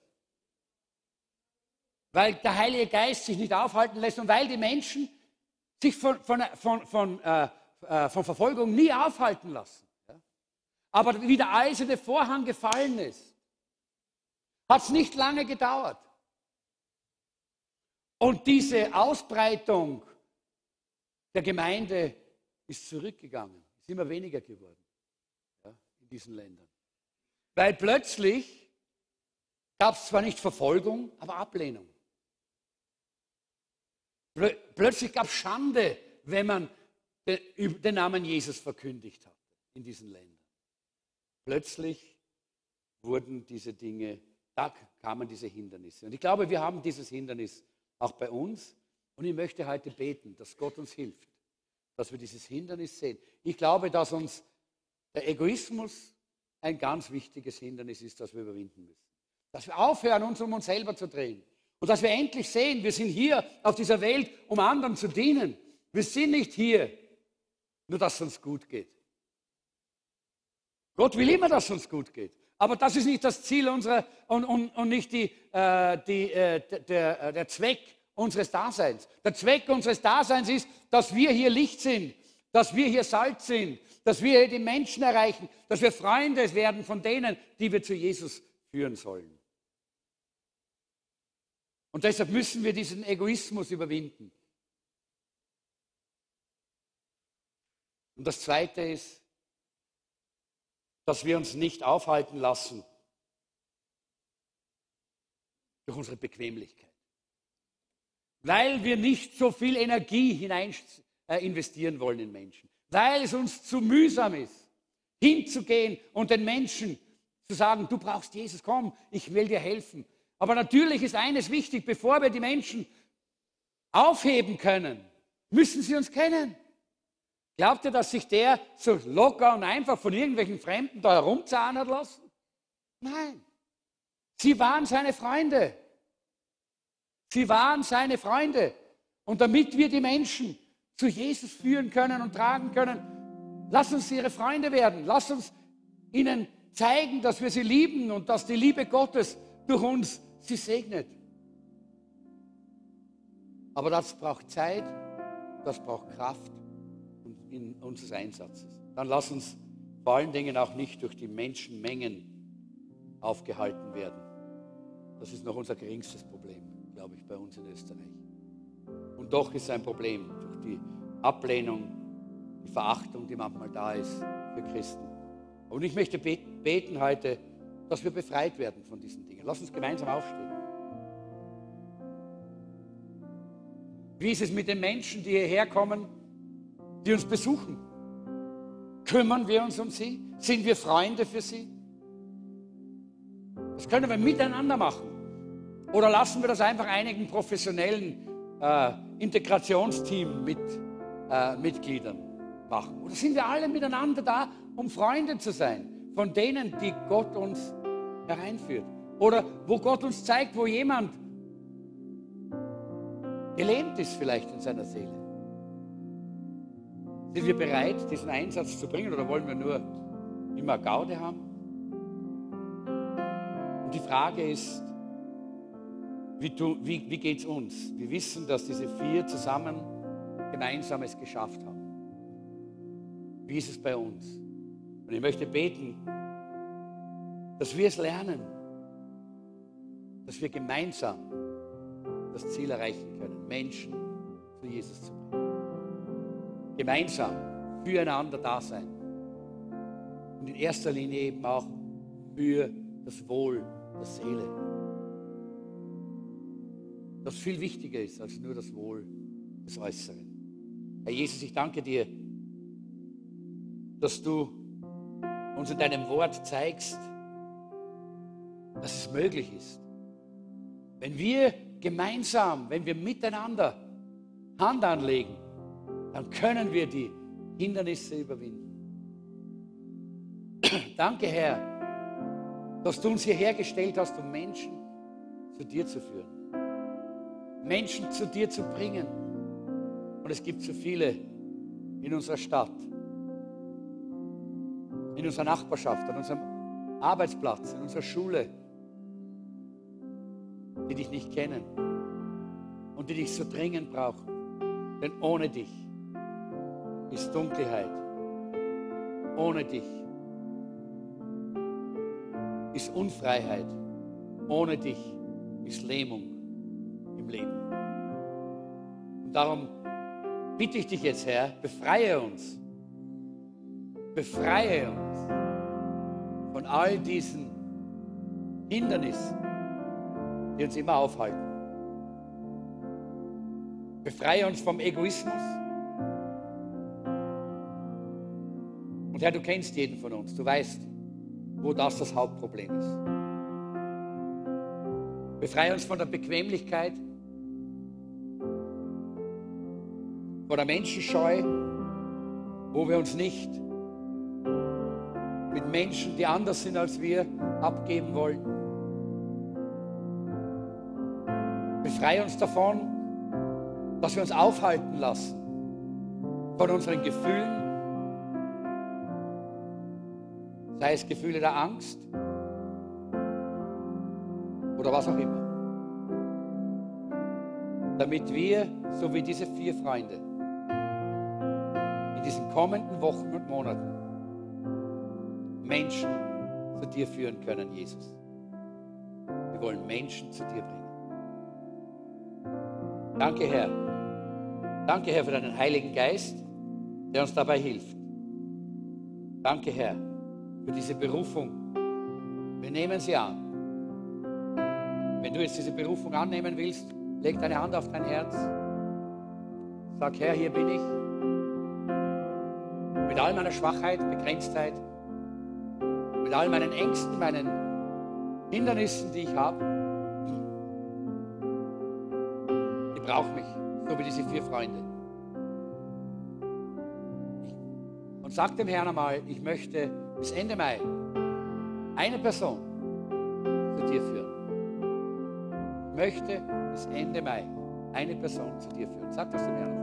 Weil der Heilige Geist sich nicht aufhalten lässt und weil die Menschen sich von, von, von, von, äh, äh von Verfolgung nie aufhalten lassen. Ja? Aber wie der eiserne Vorhang gefallen ist, hat es nicht lange gedauert. Und diese Ausbreitung der Gemeinde ist zurückgegangen, ist immer weniger geworden ja, in diesen Ländern. Weil plötzlich gab es zwar nicht Verfolgung, aber Ablehnung. Plötzlich gab es Schande, wenn man den Namen Jesus verkündigt hat in diesen Ländern. Plötzlich wurden diese Dinge, da kamen diese Hindernisse. Und ich glaube, wir haben dieses Hindernis auch bei uns. Und ich möchte heute beten, dass Gott uns hilft, dass wir dieses Hindernis sehen. Ich glaube, dass uns der Egoismus ein ganz wichtiges Hindernis ist, das wir überwinden müssen. Dass wir aufhören, uns um uns selber zu drehen. Und dass wir endlich sehen, wir sind hier auf dieser Welt, um anderen zu dienen. Wir sind nicht hier, nur dass es uns gut geht. Gott will immer, dass es uns gut geht. Aber das ist nicht das Ziel unserer und, und, und nicht die, äh, die, äh, der, äh, der Zweck unseres Daseins. Der Zweck unseres Daseins ist, dass wir hier Licht sind, dass wir hier Salz sind, dass wir hier die Menschen erreichen, dass wir Freunde werden von denen, die wir zu Jesus führen sollen. Und deshalb müssen wir diesen Egoismus überwinden. Und das Zweite ist, dass wir uns nicht aufhalten lassen durch unsere Bequemlichkeit. weil wir nicht so viel Energie hinein äh, investieren wollen in Menschen, weil es uns zu mühsam ist, hinzugehen und den Menschen zu sagen, du brauchst Jesus, komm, ich will dir helfen. Aber natürlich ist eines wichtig, bevor wir die Menschen aufheben können, müssen sie uns kennen. Glaubt ihr, dass sich der so locker und einfach von irgendwelchen Fremden da herumzahlen hat lassen? Nein. Sie waren seine Freunde. Sie waren seine Freunde. Und damit wir die Menschen zu Jesus führen können und tragen können, lass uns ihre Freunde werden. Lass uns ihnen zeigen, dass wir sie lieben und dass die Liebe Gottes durch uns sie segnet. Aber das braucht Zeit, das braucht Kraft in unseres Einsatzes. Dann lass uns vor allen Dingen auch nicht durch die Menschenmengen aufgehalten werden. Das ist noch unser geringstes Problem, glaube ich, bei uns in Österreich. Und doch ist es ein Problem durch die Ablehnung, die Verachtung, die manchmal da ist für Christen. Und ich möchte beten heute, dass wir befreit werden von diesen Dingen. Lass uns gemeinsam aufstehen. Wie ist es mit den Menschen, die hierher kommen, die uns besuchen? Kümmern wir uns um sie? Sind wir Freunde für sie? Das können wir miteinander machen. Oder lassen wir das einfach einigen professionellen äh, Integrationsteam mit äh, machen? Oder sind wir alle miteinander da, um Freunde zu sein von denen, die Gott uns hereinführt? Oder wo Gott uns zeigt, wo jemand gelähmt ist vielleicht in seiner Seele. Sind wir bereit, diesen Einsatz zu bringen oder wollen wir nur immer Gaude haben? Und die Frage ist, wie, wie, wie geht es uns? Wir wissen, dass diese vier zusammen Gemeinsames geschafft haben. Wie ist es bei uns? Und ich möchte beten, dass wir es lernen, dass wir gemeinsam das Ziel erreichen können, Menschen zu Jesus zu bringen. Gemeinsam füreinander da sein. Und in erster Linie eben auch für das Wohl der Seele. Das viel wichtiger ist als nur das Wohl des Äußeren. Herr Jesus, ich danke dir, dass du uns in deinem Wort zeigst, dass es möglich ist. Wenn wir gemeinsam, wenn wir miteinander Hand anlegen, dann können wir die Hindernisse überwinden. Danke, Herr, dass du uns hierher gestellt hast, um Menschen zu dir zu führen. Menschen zu dir zu bringen. Und es gibt so viele in unserer Stadt, in unserer Nachbarschaft, an unserem Arbeitsplatz, in unserer Schule, die dich nicht kennen und die dich so dringend brauchen. Denn ohne dich ist Dunkelheit. Ohne dich ist Unfreiheit. Ohne dich ist Lähmung im Leben. Und darum bitte ich dich jetzt, Herr, befreie uns. Befreie uns von all diesen Hindernissen, die uns immer aufhalten. Befreie uns vom Egoismus. Herr, du kennst jeden von uns. Du weißt, wo das das Hauptproblem ist. Befreie uns von der Bequemlichkeit, von der Menschenscheu, wo wir uns nicht mit Menschen, die anders sind als wir, abgeben wollen. Befreie uns davon, dass wir uns aufhalten lassen von unseren Gefühlen, sei es Gefühle der Angst oder was auch immer, damit wir, so wie diese vier Freunde, in diesen kommenden Wochen und Monaten Menschen zu dir führen können, Jesus. Wir wollen Menschen zu dir bringen. Danke, Herr. Danke, Herr, für deinen Heiligen Geist, der uns dabei hilft. Danke, Herr, für diese Berufung. Wir nehmen sie an. Wenn du jetzt diese Berufung annehmen willst, Leg deine Hand auf dein Herz. Sag, Herr, hier bin ich. Mit all meiner Schwachheit, Begrenztheit, mit all meinen Ängsten, meinen Hindernissen, die ich habe. Ich brauche mich, so wie diese vier Freunde. Und sag dem Herrn einmal, ich möchte bis Ende Mai eine Person zu dir führen. Ich möchte bis Ende Mai eine Person zu dir führen. Sag das dem Herrn.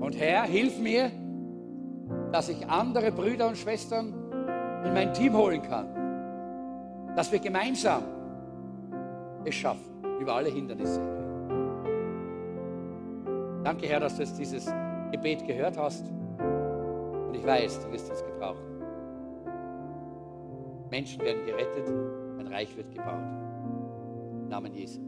Und Herr, hilf mir, dass ich andere Brüder und Schwestern in mein Team holen kann. Dass wir gemeinsam es schaffen, über alle Hindernisse. Danke, Herr, dass du jetzt dieses Gebet gehört hast. Ich weiß, du wirst uns gebrauchen. Menschen werden gerettet, ein Reich wird gebaut. Im Namen Jesu.